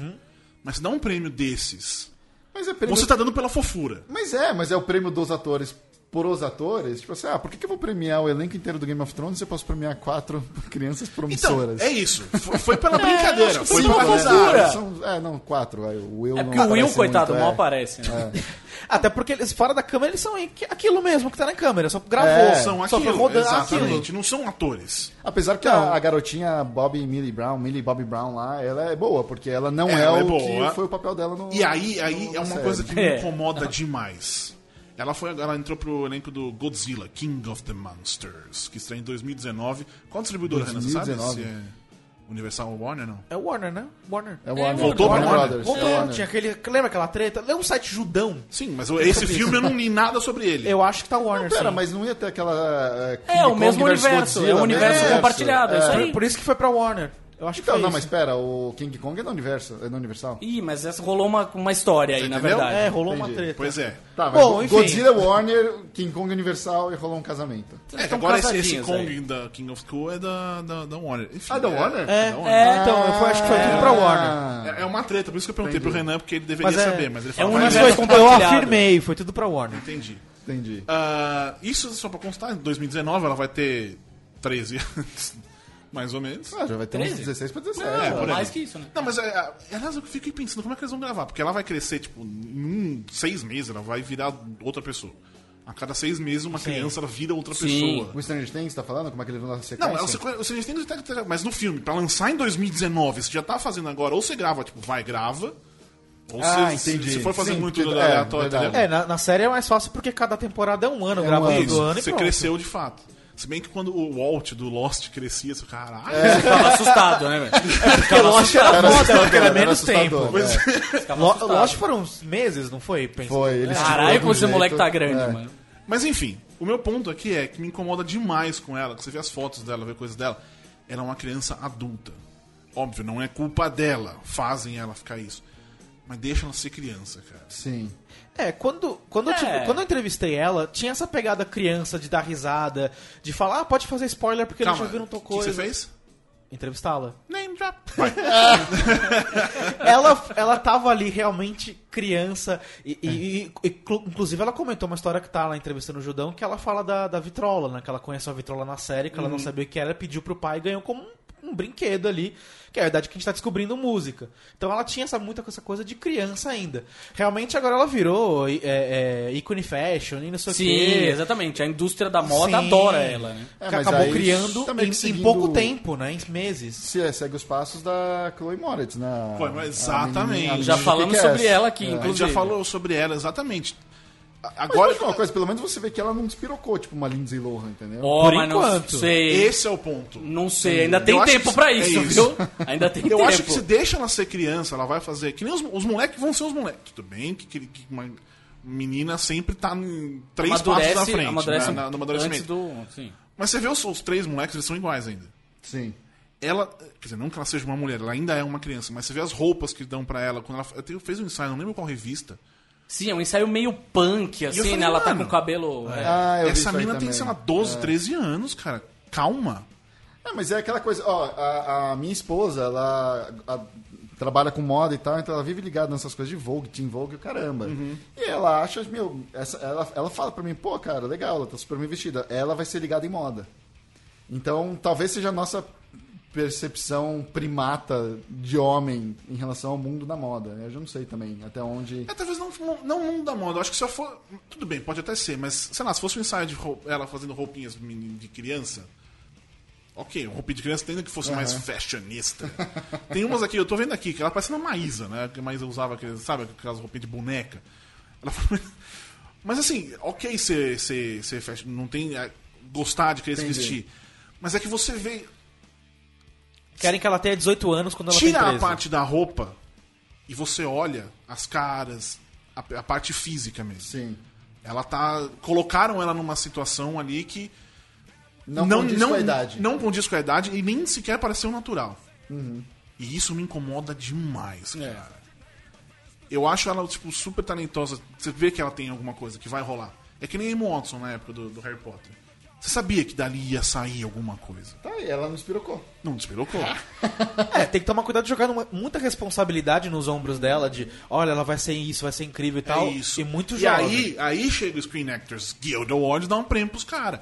Mas se dá um prêmio desses, Mas é prêmio... você tá dando pela fofura. Mas é, mas é o prêmio dos atores por os atores. Tipo assim, ah, por que, que eu vou premiar o elenco inteiro do Game of Thrones se eu posso premiar quatro [laughs] crianças Então, promissoras? é isso. Foi, foi pela brincadeira. que foi pela fofura. São, é, não, quatro. O Will É não porque o Will, coitado, muito, mal é. aparece, né? [laughs] Até porque eles fora da câmera eles são aquilo mesmo que tá na câmera, só gravou. É, São só aquilo, foi rodando exatamente. aquilo. Não são atores. Apesar que a, a garotinha Bobby Millie Brown, Millie Bobby Brown lá, ela é boa, porque ela não é, Ela é o boa. que foi o papel dela no. E aí, aí no- é uma série. coisa que me É. incomoda demais. Ela, foi, ela entrou pro elenco do Godzilla, King of the Monsters, que estreia em 2019. Qual distribuidora, Renan? Você sabe 2019. se é Universal ou Warner, não? É o Warner, né? Warner. É o Warner, voltou pra Warner Warner? Brothers. Voltou, É Warner. tinha aquele. Lembra aquela treta? Lê um site judão. Sim, mas esse filme eu não li nada sobre ele. Eu acho que tá Warner. Pera, sim. mas não ia ter aquela. É, King É, o mesmo universo, Godzilla, é o universo né? compartilhado, é isso Por, aí. por isso que foi pra Warner. Eu acho que Então, foi não, isso. mas pera, o King Kong é da Universal. É da Universal? Ih, mas essa rolou uma, uma história aí, na entendeu? verdade. É, rolou uma Entendi. treta. Pois é. Tá, mas Bom, enfim. Godzilla Warner, King Kong Universal e rolou um casamento. É, que Estão agora esse, esse Kong aí. da King of Cool é da, da, da Warner. Enfim, Ah, da Warner? É, da Warner. é, então, eu acho que foi tudo pra Warner. Ah, É, é uma treta, por isso que eu perguntei pro Renan, porque ele deveria Mas é- saber, mas ele é falou um "Vai, Mas universo vai, eu compartilhado. afirmei, foi tudo pra Warner. Entendi. entendi. Ah, isso só pra constar, em 2019 ela vai ter 13 anos, mais ou menos. Ah, já vai ter uns 13? 16 pra 17. É, por aí. mais que isso, né? Não, mas é, é, aliás, eu fiquei pensando como é que eles vão gravar, porque ela vai crescer, tipo, em um, seis meses, ela vai virar outra pessoa. A cada seis meses, uma criança ela vira outra Sim. pessoa. O Stranger Things tá falando? Como é que eles vão lançar a sequência? Não, você, você já tem, mas no filme, pra lançar em 2019, você já tá fazendo agora, ou você grava, tipo, vai, grava, Ou Ah, se, entendi. se for fazer Sim, muito é, é, aleatório? É, na, na série é mais fácil porque cada temporada é um ano, É um gravando ano. do ano e Isso, pronto. você cresceu de fato. Se bem que quando o Walt do Lost crescia, você, caralho. É. Ficava assustado, né, velho? Porque Lost era Era foda, porque era menos tempo. é. Lo- assustado. Lost foram uns meses, não foi? Pensa- Foi, eles Caralho, como esse moleque tá grande, é. mano. Mas enfim, o meu ponto aqui é que me incomoda demais com ela, que você vê as fotos dela, vê coisas dela. Ela é uma criança adulta. Óbvio, não é culpa dela. Fazem ela ficar isso. Mas deixa ela ser criança, cara. Sim. É, quando, quando, eu, É. tive- quando eu entrevistei ela, tinha essa pegada criança de dar risada, de falar, ah, pode fazer spoiler porque Calma, já viram o tal que coisa. você fez? Entrevistá-la. Name drop. [laughs] Ela, ela tava ali realmente criança. E, e- e- e, clu- inclusive, ela comentou uma história que tá lá entrevistando o Judão, que ela fala da, da vitrola, né? Que ela conheceu a vitrola na série, que ela não sabia o que era, pediu pro pai e ganhou como um, um brinquedo ali. Que é a verdade que a gente tá descobrindo música. Então ela tinha essa, muita essa coisa de criança ainda. Realmente agora ela virou é, é, ícone fashion e não sei o Sim, quê. exatamente. A indústria da moda Sim. adora ela, né? É, que mas acabou criando em, que em seguindo- pouco tempo, né? Em meses. Se é, segue os passos da Chloe Moretz, né? Mas exatamente. a menina- a Já menina falamos Kick-Ass. sobre ela aqui, É. A gente inclusive. já falou sobre ela, exatamente. Agora, Agora, uma coisa, pelo menos você vê que ela não despirocou, tipo uma Lindsay Lohan, entendeu? Ó, Por mas enquanto. não sei. esse é o ponto. Não sei, ainda tem Eu acho tempo que- pra é isso, isso. viu? Ainda tem Eu tempo. acho que se deixa ela ser criança, ela vai fazer. Que nem os, os moleques vão ser os moleques. Tudo bem que, que- que uma menina sempre tá em três amadurece, passos na frente. amadurece né, na- no amadurecimento. antes do... Sim. Mas você vê os, os três moleques, eles são iguais ainda. Sim. Ela, quer dizer, não que ela seja uma mulher, ela ainda é uma criança, mas você vê as roupas que dão pra ela. Quando ela eu tenho- fez um ensaio, não lembro qual revista. Sim, é um ensaio meio punk, assim, falei, né? Ela tá com o cabelo... é. Ah, eu vi Essa menina tem, sei lá, 12, 13 anos, cara. Calma. É, mas é aquela coisa, ó, a, a minha esposa, ela a- trabalha com moda e tal, então ela vive ligada nessas coisas de Vogue, Teen Vogue e o caramba. E ela acha, meu, essa, ela, ela fala pra mim, pô, cara, legal, ela tá super bem vestida. Ela vai ser ligada em moda. Então, talvez seja a nossa percepção primata de homem em relação ao mundo da moda. Eu já não sei também até onde... É, talvez não, não o mundo da moda. Eu acho que se eu for. Tudo bem, pode até ser, mas, sei lá, se fosse um ensaio de rou- ela fazendo roupinhas de criança. Ok, roupinha de criança tendo que fosse mais fashionista. Tem umas aqui, eu tô vendo aqui, que ela parece uma Maísa, né? Que a Maísa usava, sabe, aquelas roupinhas de boneca. Ela [laughs] mas assim, ok ser, ser, ser fashion, não tem. é, gostar de querer se Entendi. vestir. Mas é que você vê. Querem que ela tenha 18 anos quando ela Tira tem a 13. parte da roupa e você olha as caras, a, a parte física mesmo. Sim. Ela tá. Colocaram ela numa situação ali que. Não, condiz com a idade. Não condiz com a idade e nem sequer pareceu natural. Uhum. E isso me incomoda demais, É. cara. Eu acho ela, tipo, super talentosa. Você vê que ela tem alguma coisa que vai rolar. É que nem Emma Watson na época do, do Harry Potter. Você sabia que dali ia sair alguma coisa. Tá aí, ela não despirocou. Não despirocou. [laughs] É, tem que tomar cuidado de jogar numa- muita responsabilidade nos ombros dela, de olha, ela vai ser isso, vai ser incrível e tal. É isso. E muito e jovem. aí, aí chega o Screen Actors Guild Awards e dá um prêmio pros caras.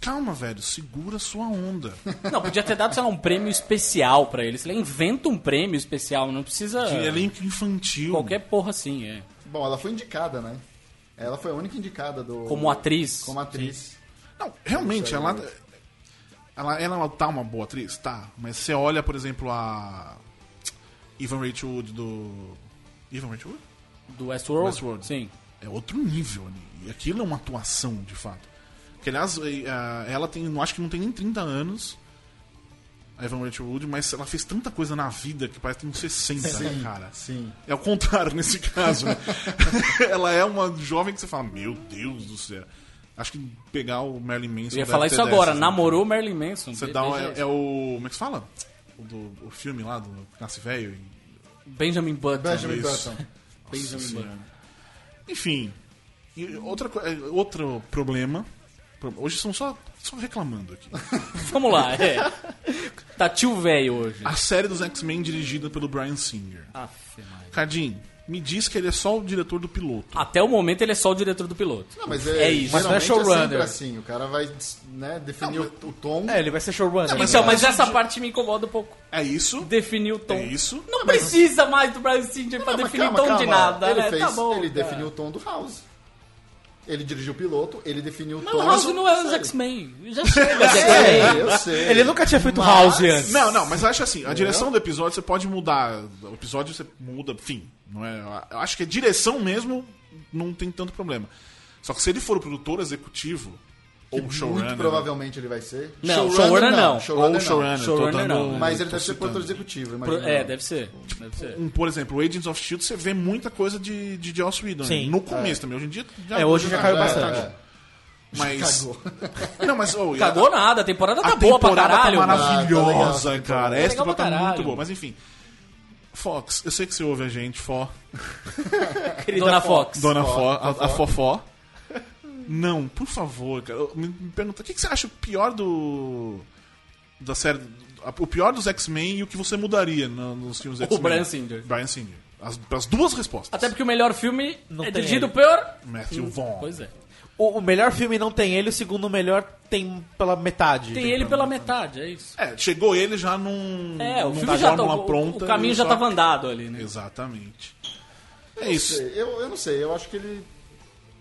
Calma, velho, segura sua onda. [laughs] Não, podia ter dado, sei lá, um prêmio especial pra eles. Ele inventa um prêmio especial, não precisa... De elenco infantil. Qualquer porra assim, é. Bom, ela foi indicada, né? Ela foi a única indicada do... Como atriz. Como atriz. Não, realmente, ela, ela, ela tá uma boa atriz? Tá. Mas você olha, por exemplo, a. Evan Rachel Wood do. Evan Rachel Wood? Do Westworld? Westworld. Sim. É outro nível ali. E aquilo é uma atuação, de fato. Que, aliás, eh, ah, ela tem. não Acho que não tem nem 30 anos. A Evan Rachel Wood, mas ela fez tanta coisa na vida que parece que tem uns 60, né, cara? Sim. É o contrário nesse [laughs] caso, né? [laughs] ela é uma jovem que você fala, meu Deus do céu. Acho que pegar o Marilyn Manson. Eu ia falar isso agora. dessas, né? Namorou Marilyn Manson. Você Be- dá um, é, é o. Como é que se fala? O, do, o filme lá do Nasce Velho. e- Benjamin Button. Benjamin Isso. Button. Benjamin Button. Enfim. E outra, é, outro problema. pro- Hoje são só, só reclamando aqui. [laughs] Vamos lá, é. Tá tio velho hoje. A série dos X-Men dirigida pelo Brian Singer. Aff, Maria. Me diz que ele é só o diretor do piloto. Até o momento ele é só o diretor do piloto. Não, mas É é, isso. Mas não é geralmente showrunner. sempre assim. O cara vai né, definir o, o tom. É, ele vai ser showrunner. mas então, é mas essa de- parte me incomoda um pouco. É isso? Definir o tom. É isso? Não precisa mais do Brian Singer pra Não, definir calma, tom calma. de nada, ele né? Fez, tá bom. ele cara. definiu o tom do House. Ele dirigiu o piloto, ele definiu Mas o todos House não é os. X-Men. Já chega [laughs] É, eu sei. Ele nunca tinha feito Mas- House antes. Não, não, mas eu acho assim, a direção do episódio você pode mudar. O episódio você muda, enfim. Não é, eu acho que a direção mesmo não tem tanto problema. Só que se ele for o produtor executivo, ou o showrunner. Muito provavelmente ele vai ser. Não, showrunner não. Ou Showrunner o não. showrunner. Showrunner não. Mas ele deve ser produtor executivo, Pro- imagina. É, deve ser. Deve ser. Um, por exemplo, o Agents of Shield, você vê muita coisa de, de Joss Whedon. Sim. No começo também. Hoje em dia. É, hoje já caiu É, bastante. é. Mas. Cagou. [laughs] Não, mas. oh, e a- Cagou nada, a temporada tá a boa pra temporada caralho. tá maravilhosa, Ah, tá legal. cara. Tá Essa pra temporada tá muito boa. Mas enfim. Fox, eu sei que você ouve a gente, Fó. [laughs] Dona Fox. Dona Fó, a, a Fofó. Não, por favor, cara. Eu- Me, me pergunta, o que, que você acha o pior do. Da série. O pior dos X-Men e o que você mudaria no- nos filmes X-Men? Brian Singer. Brian Singer. As, as duas respostas. Até porque o melhor filme Não é dirigido por... Matthew Vaughn. Pois é. O, o melhor filme não tem ele, o segundo melhor tem pela metade. Tem ele pela metade, é isso. É, chegou ele já num. É, o num filme já tá... O, pronta. o caminho já só- tava andado ali, né? Exatamente. É Não isso. sei, Eu, eu não sei, eu acho que ele.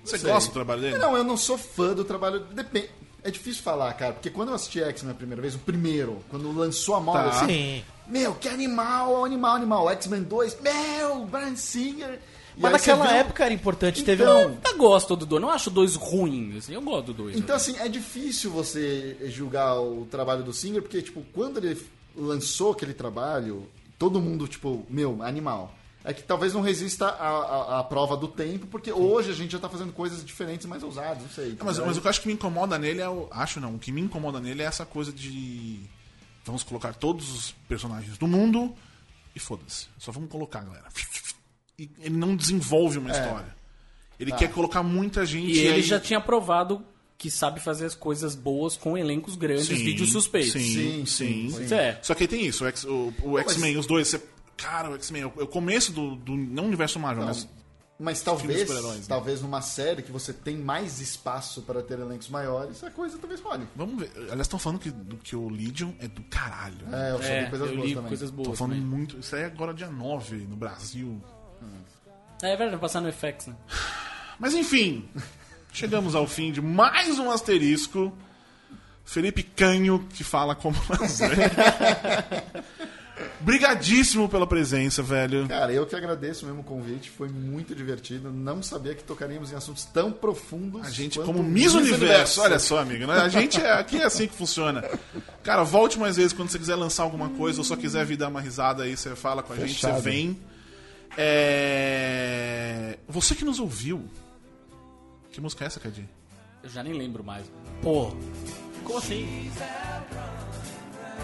Você sei. gosta do trabalho dele? Não, eu não sou fã do trabalho. Depende. É difícil falar, cara, porque quando eu assisti X-Men a primeira vez, o primeiro, quando lançou a moda, Tá. assim, Sim. meu, que animal, animal, animal. X-Men 2, meu, Brian Singer. E Mas naquela vê um- época era importante. Teve Então, um. Eu gosto do dois, não acho dois ruins, assim, eu gosto do dois. Então, assim, é difícil você julgar o trabalho do Singer, porque, tipo, quando ele lançou aquele trabalho, todo mundo, tipo, meu, animal. É que talvez não resista à, à- à prova do tempo, porque hoje a gente já tá fazendo coisas diferentes, mais ousadas, não sei. Mas, mas o que eu acho que me incomoda nele é o. Acho não, o que me incomoda nele é essa coisa de. Vamos colocar todos os personagens do mundo e foda-se. Só vamos colocar, galera. E ele não desenvolve uma história. Ele quer colocar muita gente. E ele aí- já tinha provado que sabe fazer as coisas boas com elencos grandes, Sim, vídeos suspeitos. Sim, Sim, sim. sim, é. Só que aí tem isso, o X-Men, os dois, você. Cara, o X-Men, é o- é o começo do, do. Não universo Marvel, Não, mas. Mas talvez, né? talvez numa série que você tem mais espaço para ter elencos maiores, a coisa talvez role. Vamos ver. Aliás, estão falando que, do- que o Legion é do caralho. É, eu soube É, coisas eu boas li também. coisas Tô boas falando também. muito. Isso aí é agora dia 9 no Brasil. É verdade, vai passar no FX, né? [sighs] Mas enfim, chegamos ao fim de mais um asterisco. Felipe Canho, que fala como [laughs] lazer. [laughs] Brigadíssimo pela presença, velho. Cara, eu que agradeço mesmo o convite, foi muito divertido. Não sabia que tocaríamos em assuntos tão profundos. A gente, como Miss Miss Universo, olha só, amigo, né? a gente é, aqui é assim que funciona. Cara, volte mais vezes quando você quiser lançar alguma coisa ou só quiser vir dar uma risada aí, você fala com a gente, você Fechado. vem. É... Você que nos ouviu. Que música é essa, Cadinho? Eu já nem lembro mais. Pô. Como assim?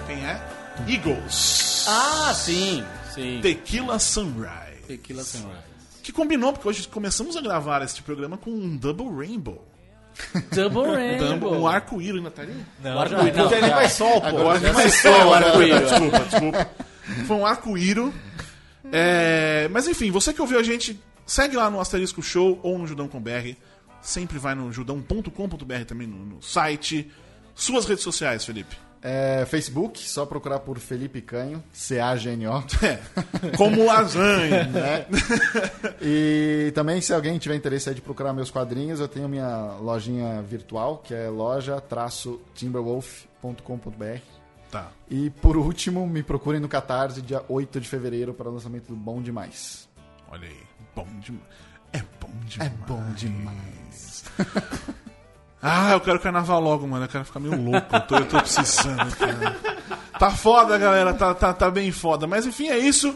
Quem é? Eagles. Ah, sim, sim. Tequila Sunrise. Tequila Sunrise. Que combinou, porque hoje começamos a gravar este programa com um Double Rainbow. Double Rainbow. Um arco-íris na tarinha? Não, não. Porque ele vai sol, pô. Agora Mas sei. só o arco-íris. Desculpa, desculpa. Foi um arco-íris. É, mas enfim, você que ouviu a gente, segue lá no Asterisco Show ou no Judão com BR. Sempre vai no judão.com.br também no, no site. Suas redes sociais, Felipe. É, Facebook, só procurar por Felipe Canho, C-A-G-N-O. [laughs] Como lasanha. né? [laughs] E também, se alguém tiver interesse aí de procurar meus quadrinhos, eu tenho minha lojinha virtual, que é loja-timberwolf.com.br. Tá. E por último, me procurem no Catarse, dia 8 de fevereiro, para o lançamento do Bom Demais. Olha aí. Bom demais. É bom demais. É bom demais. [laughs] Ah, eu quero carnaval logo, mano. Eu quero ficar meio louco. Eu tô, eu tô precisando, cara. Tá foda, galera. Tá, tá, tá bem foda. Mas enfim, é isso.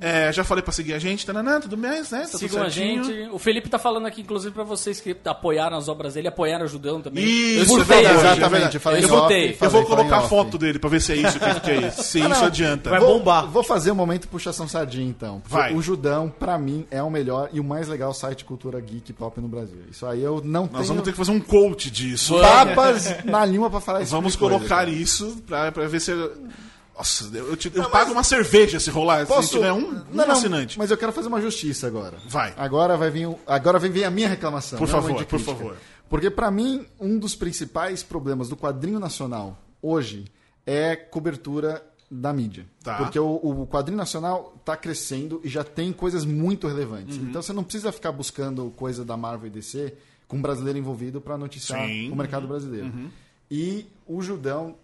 É, já falei pra seguir a gente, tananã, tudo bem, né? Tá tudo Sigam a gente. O Felipe tá falando aqui, inclusive, pra vocês que apoiaram as obras dele, apoiaram o Judão também. Isso, eu é verdade, exatamente. é falei Eu votei. Eu vou colocar a foto dele pra ver se é isso que, que é isso. [laughs] Se isso adianta. Vai Vou- bombar. Vou fazer um momento puxação sardinha, então. Porque Vai. O Judão, pra mim, é o melhor e o mais legal site de cultura geek pop no Brasil. Isso aí eu não Nós tenho vamos ter que fazer um coach disso. papas na língua pra falar isso. Vamos tipo coisa, colocar cara. isso pra, pra ver se. Nossa, eu, te- eu pago uma cerveja se rolar. Posso... Se tiver um, um não, não, assinante. mas eu quero fazer uma justiça agora. Vai. Agora vai vir, agora vem vir a minha reclamação. Por não favor, por favor. Porque pra mim, um dos principais problemas do quadrinho nacional hoje é cobertura da mídia. Tá. Porque o, o quadrinho nacional está crescendo e já tem coisas muito relevantes. Uhum. Então você não precisa ficar buscando coisa da Marvel e DC com um brasileiro envolvido para noticiar Sim. o mercado brasileiro. E o Judão,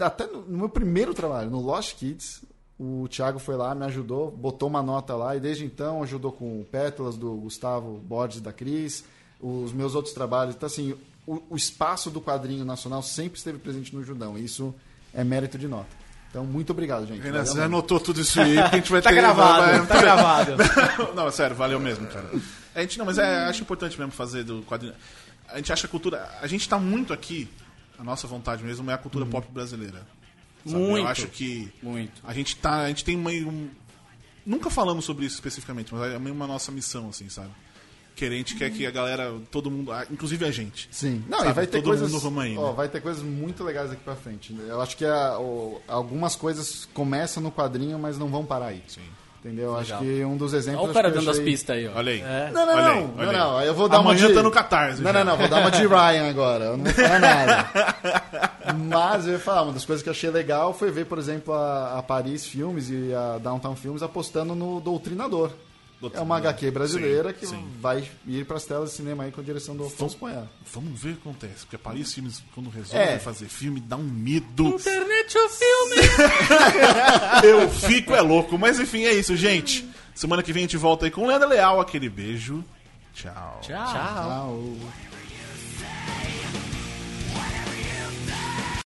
até no, no meu primeiro trabalho, no Lost Kids, o Thiago foi lá, me ajudou, botou uma nota lá e desde então ajudou com Pétalas do Gustavo Borges e da Cris, os meus outros trabalhos. Então, assim, o, o espaço do quadrinho nacional sempre esteve presente no Judão. e Isso é mérito de nota. Então, muito obrigado, gente. Renan, você anotou tudo isso aí, porque a gente vai [laughs] Tá ter... gravado, vai- tá gravado. [laughs] não, sério, valeu mesmo, cara. A gente, não, mas é, acho importante mesmo fazer do quadrinho. A gente acha a cultura. A gente tá muito aqui. A nossa vontade mesmo é a cultura pop brasileira. sabe? Muito. Eu acho que Muito. a gente tá. A gente tem meio. um- Nunca falamos sobre isso especificamente, mas é meio uma nossa missão, assim, sabe? Que a gente quer que a galera, todo mundo, inclusive a gente. Sim, não, Sabe, e vai ter todo coisas. mundo vamos aí, ó, né? vai ter coisas muito legais daqui pra frente. Eu acho que a- o- algumas coisas começam no quadrinho, mas não vão parar aí. Entendeu? Eu Acho que um dos exemplos. Olha o cara dando as achei- pistas aí, ó. Olha aí. Não, não, Olha não, aí, não, olha aí. não. Eu vou dar Amanhã uma de... tá no Catarse. Não, já. não, não. Vou dar uma de Ryan [laughs] agora. Eu não vou falar nada. Mas eu ia falar, uma das coisas que eu achei legal foi ver, por exemplo, a, a Paris Filmes e a Downtown Filmes apostando no Doutrinador. É uma HQ brasileira Sim, que sim. vai ir para as telas de cinema aí com a direção do Afonso Poiar. Vamos ver o que acontece. Porque a Paris Filmes, quando resolve É. fazer filme, dá um medo. Internet o filme! [laughs] Eu fico é louco. Mas enfim, é isso, gente. Semana que vem a gente volta aí com o Leandro Leal. Aquele beijo. Tchau. Tchau. Tchau.